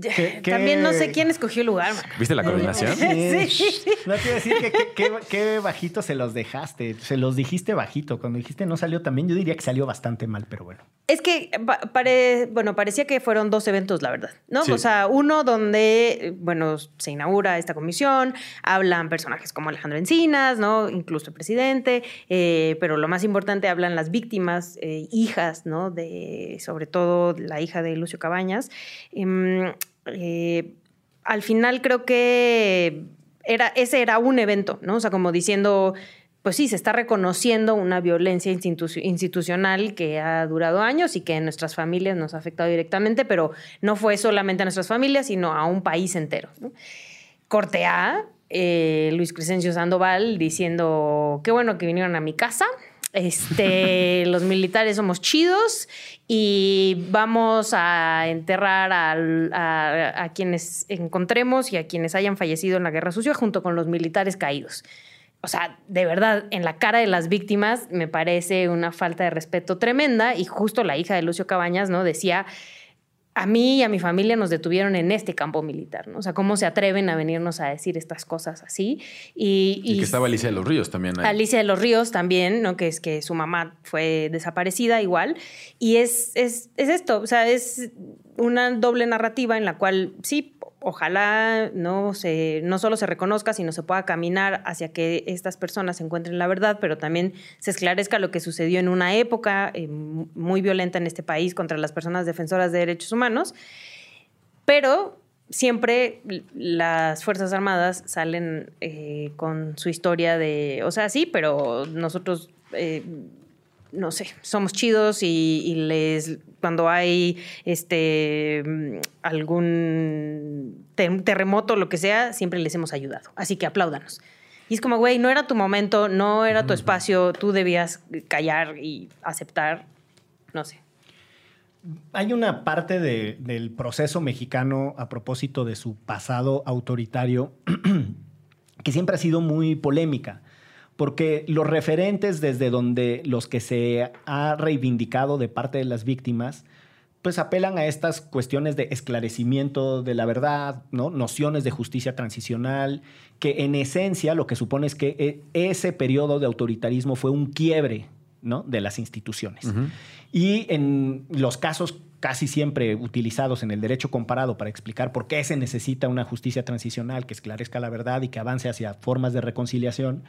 ¿Qué- qué- también no sé quién escogió el lugar, man. ¿Viste la coordinación? Sí. No a decir que qué bajito se los dejaste. Se los dijiste bajito. Cuando dijiste no salió también, yo diría que salió bastante mal, pero bueno. Es que pare- bueno, parecía que fueron dos eventos, la verdad, ¿no? Sí. O sea, uno donde, bueno, se inaugura esta comisión, hablan personajes como Alejandro Encinas, ¿no? Incluso el presidente, eh, pero lo más importante, hablan las víctimas, eh, hijas, ¿no? De, sobre todo la hija de Lucio Cabañas. Em, eh, al final creo que era, ese era un evento, ¿no? O sea, como diciendo, pues sí, se está reconociendo una violencia institu- institucional que ha durado años y que en nuestras familias nos ha afectado directamente, pero no fue solamente a nuestras familias, sino a un país entero. ¿no? Corte A, eh, Luis Crescencio Sandoval diciendo, qué bueno que vinieron a mi casa. Este, los militares somos chidos y vamos a enterrar a, a quienes encontremos y a quienes hayan fallecido en la guerra sucia junto con los militares caídos. O sea, de verdad, en la cara de las víctimas me parece una falta de respeto tremenda y justo la hija de Lucio Cabañas, ¿no? Decía, a mí y a mi familia nos detuvieron en este campo militar, ¿no? O sea, ¿cómo se atreven a venirnos a decir estas cosas así? Y, Y que estaba Alicia de los Ríos también ahí. Alicia de los Ríos también, ¿no? Que es que su mamá fue desaparecida igual. Y es, es, es esto, o sea, es una doble narrativa en la cual sí, ojalá no, se, no solo se reconozca, sino se pueda caminar hacia que estas personas encuentren la verdad, pero también se esclarezca lo que sucedió en una época eh, muy violenta en este país contra las personas defensoras de derechos humanos. Pero siempre las Fuerzas Armadas salen eh, con su historia de, o sea, sí, pero nosotros, eh, no sé, somos chidos y, y les, cuando hay este mm, algún te- terremoto, lo que sea, siempre les hemos ayudado. Así que apláudanos. Y es como, güey, no era tu momento, no era tu espacio, tú debías callar y aceptar, no sé. Hay una parte de- del proceso mexicano a propósito de su pasado autoritario que siempre ha sido muy polémica, porque los referentes desde donde los que se ha reivindicado de parte de las víctimas, pues apelan a estas cuestiones de esclarecimiento de la verdad, ¿no? nociones de justicia transicional, que en esencia lo que supone es que eh, ese periodo de autoritarismo fue un quiebre ¿no? de las instituciones. Ujú. Y en los casos casi siempre utilizados en el derecho comparado para explicar por qué se necesita una justicia transicional que esclarezca la verdad y que avance hacia formas de reconciliación,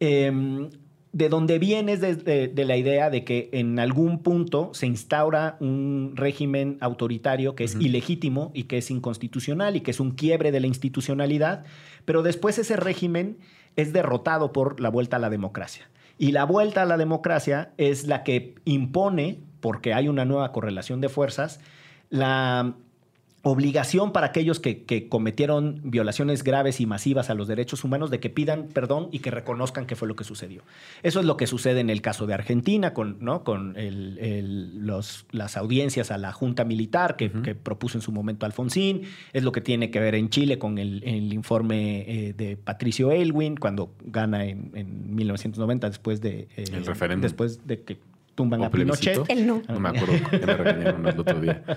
eh, de donde viene es desde de la idea de que en algún punto se instaura un régimen autoritario que es ilegítimo y que es inconstitucional y que es un quiebre de la institucionalidad, pero después ese régimen es derrotado por la vuelta a la democracia. Y la vuelta a la democracia es la que impone, porque hay una nueva correlación de fuerzas, la obligación para aquellos que, que cometieron violaciones graves y masivas a los derechos humanos de que pidan perdón y que reconozcan qué fue lo que sucedió. Eso es lo que sucede en el caso de Argentina con, ¿no? con el- el- los- las audiencias a la Junta Militar que, que propuso en su momento Alfonsín. Es lo que tiene que ver en Chile con el, el informe eh, de Patricio Elwin cuando gana en, en 1990 después de, eh, El referéndum. después de que tumban ¿O a Pinochet. Él no. No me acuerdo que me regañaron el otro día.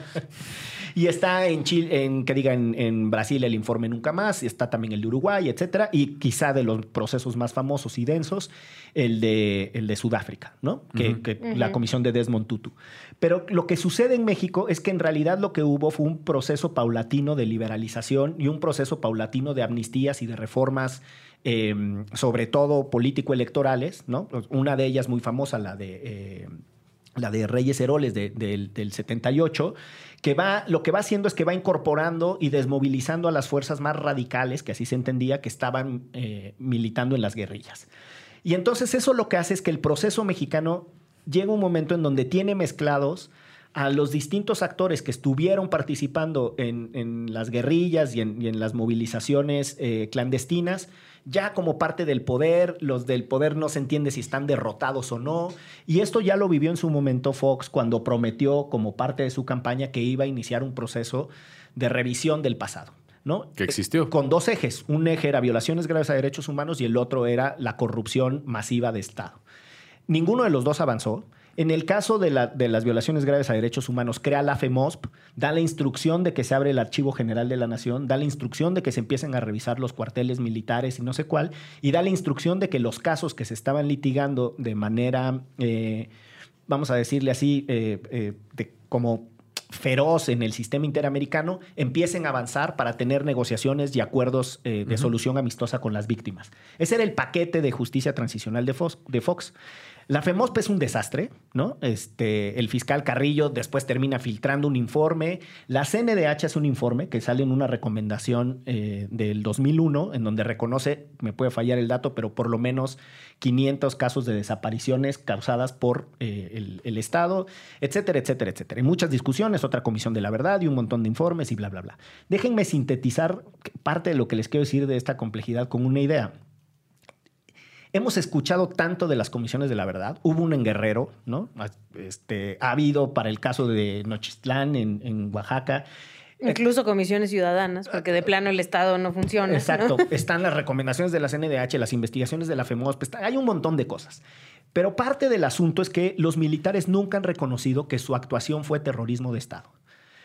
Y está en Chile, en que diga en, en Brasil el informe Nunca Más, y está también el de Uruguay, etcétera, y quizá de los procesos más famosos y densos, el de, el de Sudáfrica, ¿no? Que la comisión de Desmond Tutu. Pero lo que sucede en México es que en realidad lo que hubo fue un proceso paulatino de liberalización y un proceso paulatino de amnistías y de reformas. Eh, sobre todo político-electorales, ¿no? Una de ellas muy famosa, la de eh, la de Reyes Heroles de- del- del 78, que va, lo que va haciendo es que va incorporando y desmovilizando a las fuerzas más radicales, que así se entendía, que estaban eh, militando en las guerrillas. Y entonces eso lo que hace es que el proceso mexicano llega un momento en donde tiene mezclados a los distintos actores que estuvieron participando en, en las guerrillas y en, y en las movilizaciones eh, clandestinas, ya como parte del poder, los del poder no se entiende si están derrotados o no, y esto ya lo vivió en su momento Fox cuando prometió como parte de su campaña que iba a iniciar un proceso de revisión del pasado. ¿no? Que existió. Con dos ejes. Un eje era violaciones graves a derechos humanos y el otro era la corrupción masiva de Estado. Ninguno de los dos avanzó. En el caso de, la- de las violaciones graves a derechos humanos, crea la FEMOSP, da la instrucción de que se abre el Archivo General de la Nación, da la instrucción de que se empiecen a revisar los cuarteles militares y no sé cuál, y da la instrucción de que los casos que se estaban litigando de manera, eh, vamos a decirle así, eh, eh, de- como feroz en el sistema interamericano empiecen a avanzar para tener negociaciones y acuerdos eh, de solución amistosa con las víctimas. Ese era el paquete de justicia transicional de Fox. De Fox. La FEMOSP es un desastre, ¿no? Este, el fiscal Carrillo después termina filtrando un informe. La CNDH es un informe que sale en una recomendación eh, del 2001, en donde reconoce, me puede fallar el dato, pero por lo menos 500 casos de desapariciones causadas por eh, el, el Estado, etcétera, etcétera, etcétera. Y muchas discusiones, otra comisión de la verdad y un montón de informes y bla, bla, bla. Déjenme sintetizar parte de lo que les quiero decir de esta complejidad con una idea. Hemos escuchado tanto de las comisiones de la verdad. Hubo una en Guerrero, ¿no? Este, ha habido para el caso de Nochistlán en, en Oaxaca. Incluso comisiones ciudadanas, porque de plano el Estado no funciona. ¿no? Exacto. Están las recomendaciones de la CNDH, las investigaciones de la FEMOSP. está- hay un montón de cosas. Pero parte del asunto es que los militares nunca han reconocido que su actuación fue terrorismo de Estado.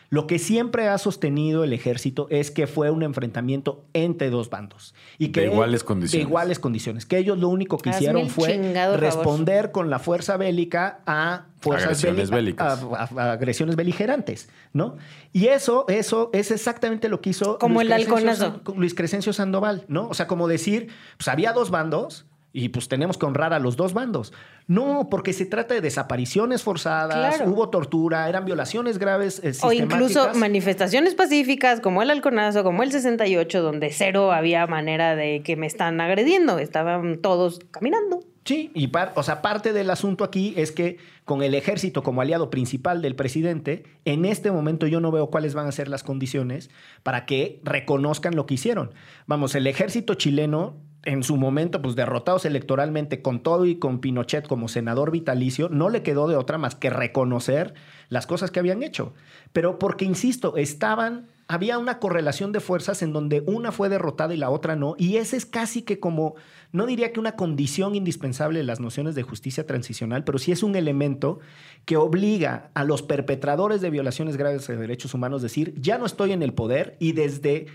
Lo que siempre ha sostenido el ejército es que fue un enfrentamiento entre dos bandos. Y que De iguales condiciones. De iguales condiciones. Que ellos lo único que Hazme hicieron fue favor. responder con la fuerza bélica a fuerzas Agresiones béli- bélicas. a- a- a agresiones beligerantes, ¿no? Y eso, eso es exactamente lo que hizo Como el Crescencio. San- Luis Crescencio Sandoval, ¿no? O sea, como decir, pues había dos bandos y pues tenemos que honrar a los dos bandos. No, porque se trata de desapariciones forzadas, Claro. hubo tortura, eran violaciones graves. eh, O incluso manifestaciones pacíficas como el Halconazo, como el 68, donde cero había manera de que me están agrediendo. Estaban todos caminando. Sí, y par- o sea, parte del asunto aquí es que con el ejército como aliado principal del presidente, en este momento yo no veo cuáles van a ser las condiciones para que reconozcan lo que hicieron. Vamos, el ejército chileno en su momento, pues derrotados electoralmente con todo y con Pinochet como senador vitalicio, no le quedó de otra más que reconocer las cosas que habían hecho. Pero porque, insisto, estaban, había una correlación de fuerzas en donde una fue derrotada y la otra no, y ese es casi que como, no diría que una condición indispensable de las nociones de justicia transicional, pero sí es un elemento que obliga a los perpetradores de violaciones graves de derechos humanos a decir, ya no estoy en el poder y desde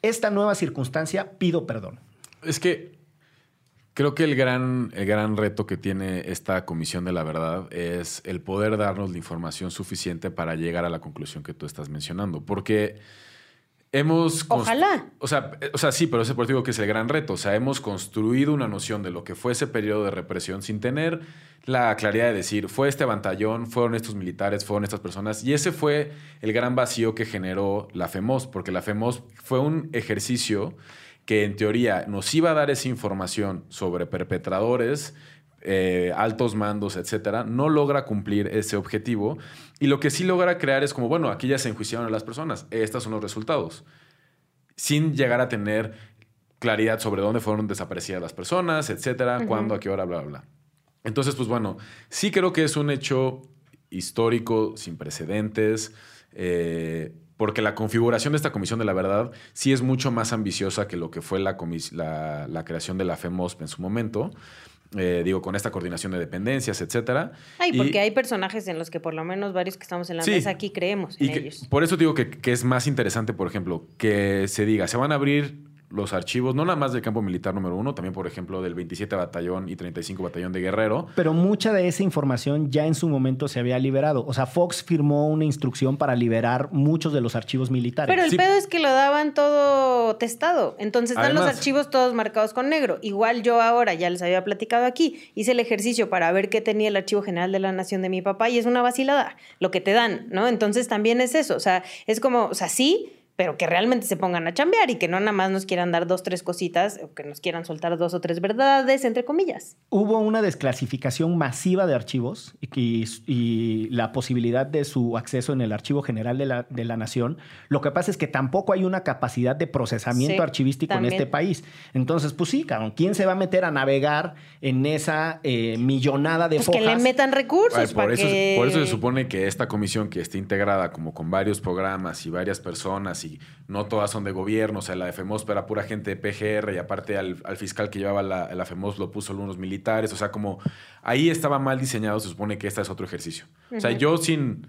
esta nueva circunstancia pido perdón. Es que creo que el gran, el gran reto que tiene esta Comisión de la Verdad es el poder darnos la información suficiente para llegar a la conclusión que tú estás mencionando. Porque hemos... Ojalá. O sea, eh, o sea, sí, pero ese por digo que es el gran reto. O sea, hemos construido una noción de lo que fue ese periodo de represión sin tener la claridad de decir, fue este batallón, fueron estos militares, fueron estas personas. Y ese fue el gran vacío que generó la FEMOS, porque la FEMOS fue un ejercicio que en teoría nos iba a dar esa información sobre perpetradores, eh, altos mandos, etcétera, no logra cumplir ese objetivo. Y lo que sí logra crear es como, bueno, aquí ya se enjuiciaron a las personas, estos son los resultados. Sin llegar a tener claridad sobre dónde fueron desaparecidas las personas, etcétera, cuándo, a qué hora, bla, bla, bla. Entonces, pues bueno, sí creo que es un hecho histórico, sin precedentes, eh, porque la configuración de esta Comisión de la Verdad sí es mucho más ambiciosa que lo que fue la, la, la creación de la FEMOSP en su momento. Eh, digo, con esta coordinación de dependencias, etcétera. Ay, Y- porque hay personajes en los que por lo menos varios que estamos en la Sí. mesa aquí creemos y en que- ellos. por eso digo que, que es más interesante, por ejemplo, que se diga, se van a abrir los archivos, no nada más del campo militar número uno, también, por ejemplo, del 27 Batallón y 35 Batallón de Guerrero. Pero mucha de esa información ya en su momento se había liberado. O sea, Fox firmó una instrucción para liberar muchos de los archivos militares. Pero el Sí. pedo es que lo daban todo testado. Entonces están los archivos todos marcados con negro. Igual yo ahora, ya les había platicado aquí, hice el ejercicio para ver qué tenía el Archivo General de la Nación de mi papá y es una vacilada lo que te dan, ¿no? Entonces también es eso. O sea, es como, o sea, sí, pero que realmente se pongan a chambear y que no nada más nos quieran dar dos, tres cositas o que nos quieran soltar dos o tres verdades, entre comillas. Hubo una desclasificación masiva de archivos y, y- y la posibilidad de su acceso en el Archivo General de la, de la Nación. Lo que pasa es que tampoco hay una capacidad de procesamiento Sí, archivístico también. en este país. Entonces, pues sí, cabrón, ¿quién se va a meter a navegar en esa eh, millonada de Pues fojas? que le metan recursos Ay, por, para eso, que... por eso se supone que esta comisión que esté integrada como con varios programas y varias personas y no todas son de gobierno, o sea, la de FEMOS era pura gente de PGR y aparte al, al fiscal que llevaba la, la FEMOS lo puso unos militares, o sea, como ahí estaba mal diseñado, se supone que este es otro ejercicio. O sea, yo sin,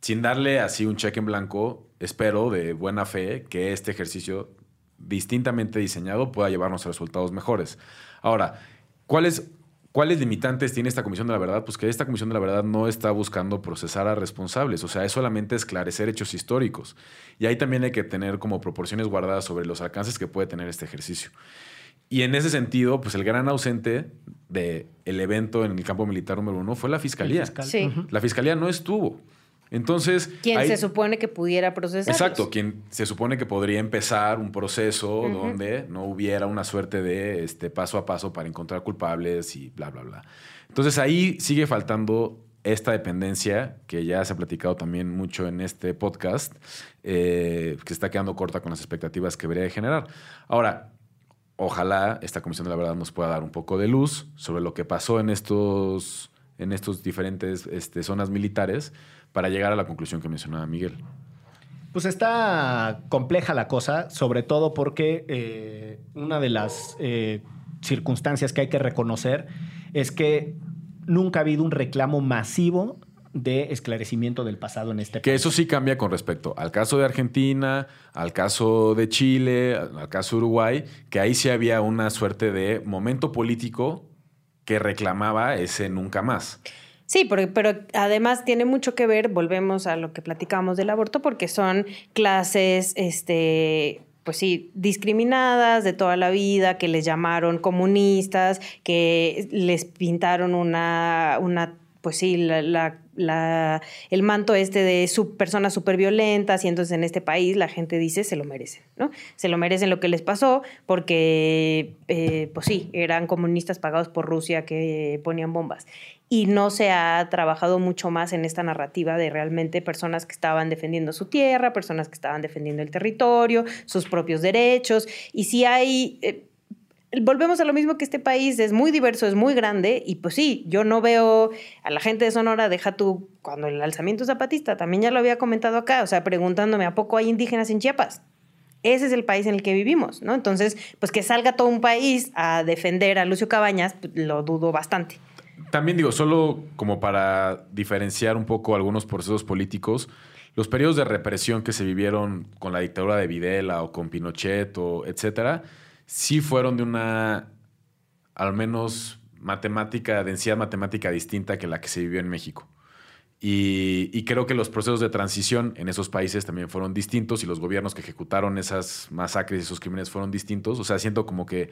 sin darle así un cheque en blanco, espero de buena fe que este ejercicio distintamente diseñado pueda llevarnos a resultados mejores. Ahora, ¿cuáles, ¿cuáles limitantes tiene esta Comisión de la Verdad? Pues que esta Comisión de la Verdad no está buscando procesar a responsables, o sea, es solamente esclarecer hechos históricos. Y ahí también hay que tener como proporciones guardadas sobre los alcances que puede tener este ejercicio. Y en ese sentido, pues el gran ausente del evento en el campo militar número uno fue la Fiscalía. Fiscal. Sí. La Fiscalía no estuvo. Entonces... Quien se supone que pudiera procesar. Exacto, quien se supone que podría empezar un proceso donde no hubiera una suerte de este, paso a paso para encontrar culpables y bla, bla, bla. Entonces ahí sigue faltando esta dependencia que ya se ha platicado también mucho en este podcast, eh, que está quedando corta con las expectativas que debería de generar. Ahora, ojalá esta Comisión de la Verdad nos pueda dar un poco de luz sobre lo que pasó en estos, en estos diferentes este, zonas militares para llegar a la conclusión que mencionaba Miguel. Pues está compleja la cosa, sobre todo porque eh, una de las eh, circunstancias que hay que reconocer es que nunca ha habido un reclamo masivo de esclarecimiento del pasado en este Que país. eso sí cambia con respecto al caso de Argentina, al caso de Chile, al al caso de Uruguay, que ahí sí había una suerte de momento político que reclamaba ese nunca más. Sí, porque- pero además tiene mucho que ver, volvemos a lo que platicábamos del aborto, porque son clases, este, pues sí, discriminadas de toda la vida, que les llamaron comunistas, que les pintaron una, una pues sí, la, la- la- el manto este de personas súper violentas y entonces en este país la gente dice se lo merecen, ¿no? Se lo merecen lo que les pasó porque, eh, pues sí, eran comunistas pagados por Rusia que ponían bombas. Y no se ha trabajado mucho más en esta narrativa de realmente personas que estaban defendiendo su tierra, personas que estaban defendiendo el territorio, sus propios derechos. Y si hay... eh, volvemos a lo mismo que este país es muy diverso, es muy grande y pues sí, yo no veo a la gente de Sonora, deja tú, cuando el alzamiento zapatista, también ya lo había comentado acá, o sea, preguntándome, ¿a poco hay indígenas en Chiapas? Ese es el país en el que vivimos, ¿no? Entonces, pues que salga todo un país a defender a Lucio Cabañas, pues, lo dudo bastante. También digo, solo como para diferenciar un poco algunos procesos políticos, los periodos de represión que se vivieron con la dictadura de Videla o con Pinochet o etcétera, sí fueron de una, al menos matemática, densidad matemática distinta que la que se vivió en México. Y, creo que los procesos de transición en esos países también fueron distintos y los gobiernos que ejecutaron esas masacres y esos crímenes fueron distintos. O sea, siento como que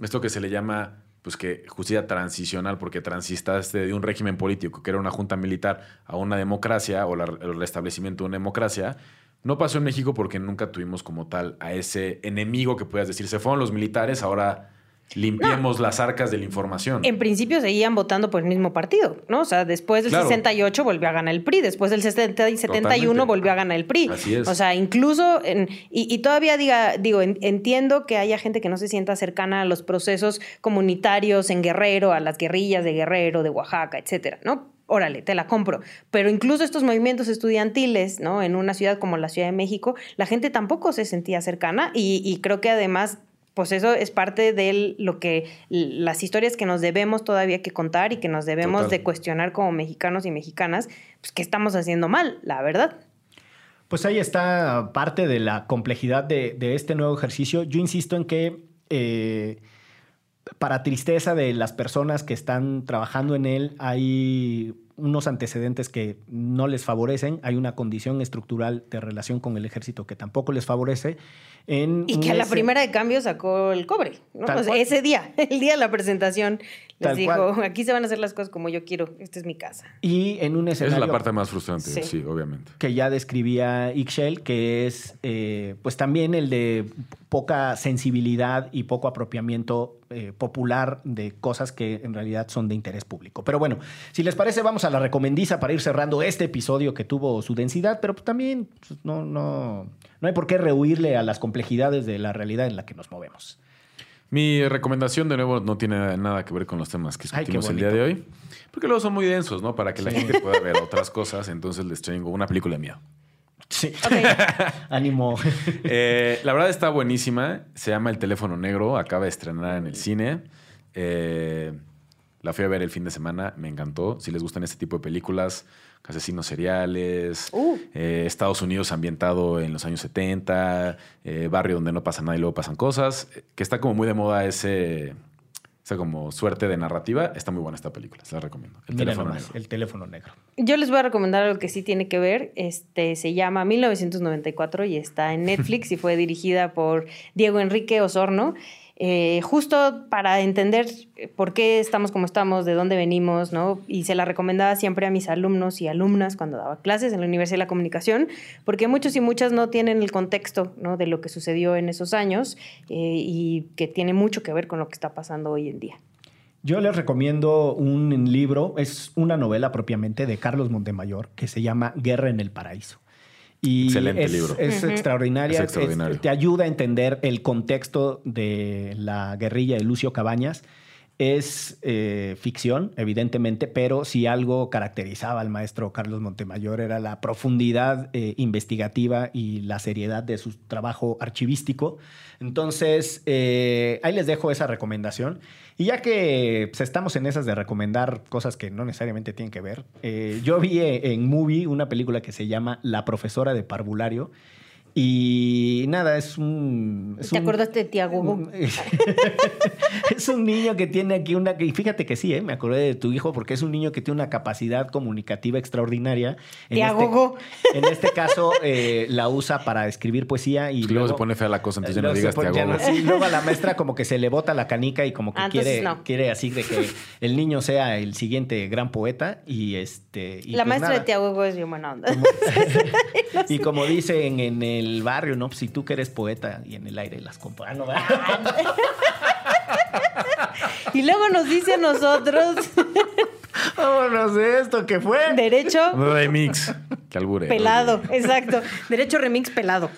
esto que se le llama pues que justicia transicional, porque transistaste de un régimen político que era una junta militar a una democracia o el restablecimiento de una democracia, no pasó en México porque nunca tuvimos como tal a ese enemigo que puedas decir, se fueron los militares, ahora limpiemos las arcas de la información. En principio seguían votando por el mismo partido, ¿no? O sea, después del Claro. 68 volvió a ganar el PRI, después del 70 y 71 Totalmente. volvió a ganar el PRI. Así es. O sea, incluso, en- y, y todavía diga, digo, en- entiendo que haya gente que no se sienta cercana a los procesos comunitarios en Guerrero, a las guerrillas de Guerrero, de Oaxaca, etcétera, ¿no? Órale, te la compro. Pero incluso estos movimientos estudiantiles, ¿no? En una ciudad como la Ciudad de México, la gente tampoco se sentía cercana y, y creo que además pues eso es parte de lo que las historias que nos debemos todavía que contar y que nos debemos Total. de cuestionar como mexicanos y mexicanas, pues que estamos haciendo mal, la verdad. Pues ahí está parte de la complejidad de, de este nuevo ejercicio. Yo insisto en que eh, para tristeza de las personas que están trabajando en él, hay unos antecedentes que no les favorecen, hay una condición estructural de relación con el ejército que tampoco les favorece. En y que a la primera de cambio sacó el cobre, ese día, el día de la presentación, les Tal cual. aquí se van a hacer las cosas como yo quiero, esta es mi casa. Y en un Esa es escenario la parte más frustrante, Sí. sí, obviamente. que ya describía Ixchel, que es eh, pues también el de poca sensibilidad y poco apropiamiento eh, popular de cosas que en realidad son de interés público. Pero bueno, si les parece, vamos a la recomendiza para ir cerrando este episodio que tuvo su densidad, pero también pues, no, no, no hay por qué rehuirle a las complejidades de la realidad en la que nos movemos. Mi recomendación, de nuevo, no tiene nada que ver con los temas que Ay, discutimos el día de hoy. Porque luego son muy densos, ¿no? Para que la gente pueda ver otras cosas. Entonces les traigo una película de miedo. Sí. Ánimo. Eh, la verdad está buenísima. Se llama El teléfono negro. Acaba de estrenar en el cine. Eh, la fui a ver el fin de semana. Me encantó. Si les gustan este tipo de películas, asesinos seriales, Uh. eh, Estados Unidos ambientado en los años 70, eh, barrio donde no pasa nada y luego pasan cosas, eh, que está como muy de moda ese, esa como suerte de narrativa. Está muy buena esta película. Se la recomiendo. El Mira teléfono nomás, negro. el teléfono negro. Yo les voy a recomendar algo que sí tiene que ver. Este se llama 1994 y está en Netflix y fue dirigida por Diego Enrique Osorno. Eh, justo para entender por qué estamos como estamos, de dónde venimos, ¿no? Y se la recomendaba siempre a mis alumnos y alumnas cuando daba clases en la Universidad de la Comunicación, porque muchos y muchas no tienen el contexto, ¿no? De lo que sucedió en esos años eh, y que tiene mucho que ver con lo que está pasando hoy en día. Yo les recomiendo un libro, es una novela propiamente de Carlos Montemayor que se llama Guerra en el Paraíso. Y Excelente es, libro. Es extraordinaria. Es extraordinario. es- te ayuda a entender el contexto de la guerrilla de Lucio Cabañas. Es eh, ficción, evidentemente, pero si algo caracterizaba al maestro Carlos Montemayor era la profundidad eh, investigativa y la seriedad de su trabajo archivístico. Entonces, eh, ahí les dejo esa recomendación. Y ya que pues, estamos en esas de recomendar cosas que no necesariamente tienen que ver, yo vi en Movie una película que se llama La profesora de parvulario. Y nada, es un... es ¿Te un- acordaste de Tiago? es un niño que tiene aquí una... Y fíjate que sí, ¿eh? me acordé de tu hijo porque es un niño que tiene una capacidad comunicativa extraordinaria. En ahogó. Este, en este caso eh, la usa para escribir poesía y Luego, se pone fea la cosa, entonces ya no digas hago. no- sí, luego a la maestra como que se le bota la canica y como que Ah, quiere, no. quiere así de que el niño sea el siguiente gran poeta y este... y la pues maestra nada. de Tiago es bien buena onda. Y como dicen en el barrio, ¿no? Si tú que eres poeta y en el aire las compas. Ah, no, y luego nos dice a nosotros, Vámonos de esto que fue. derecho Remix. Que albure. pelado, exacto. Derecho remix pelado.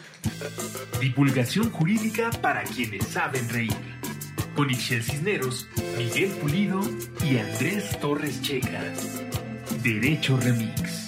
Divulgación jurídica para quienes saben reír. Con Ixel Cisneros, Miguel Pulido y Andrés Torres Checa. Derecho Remix.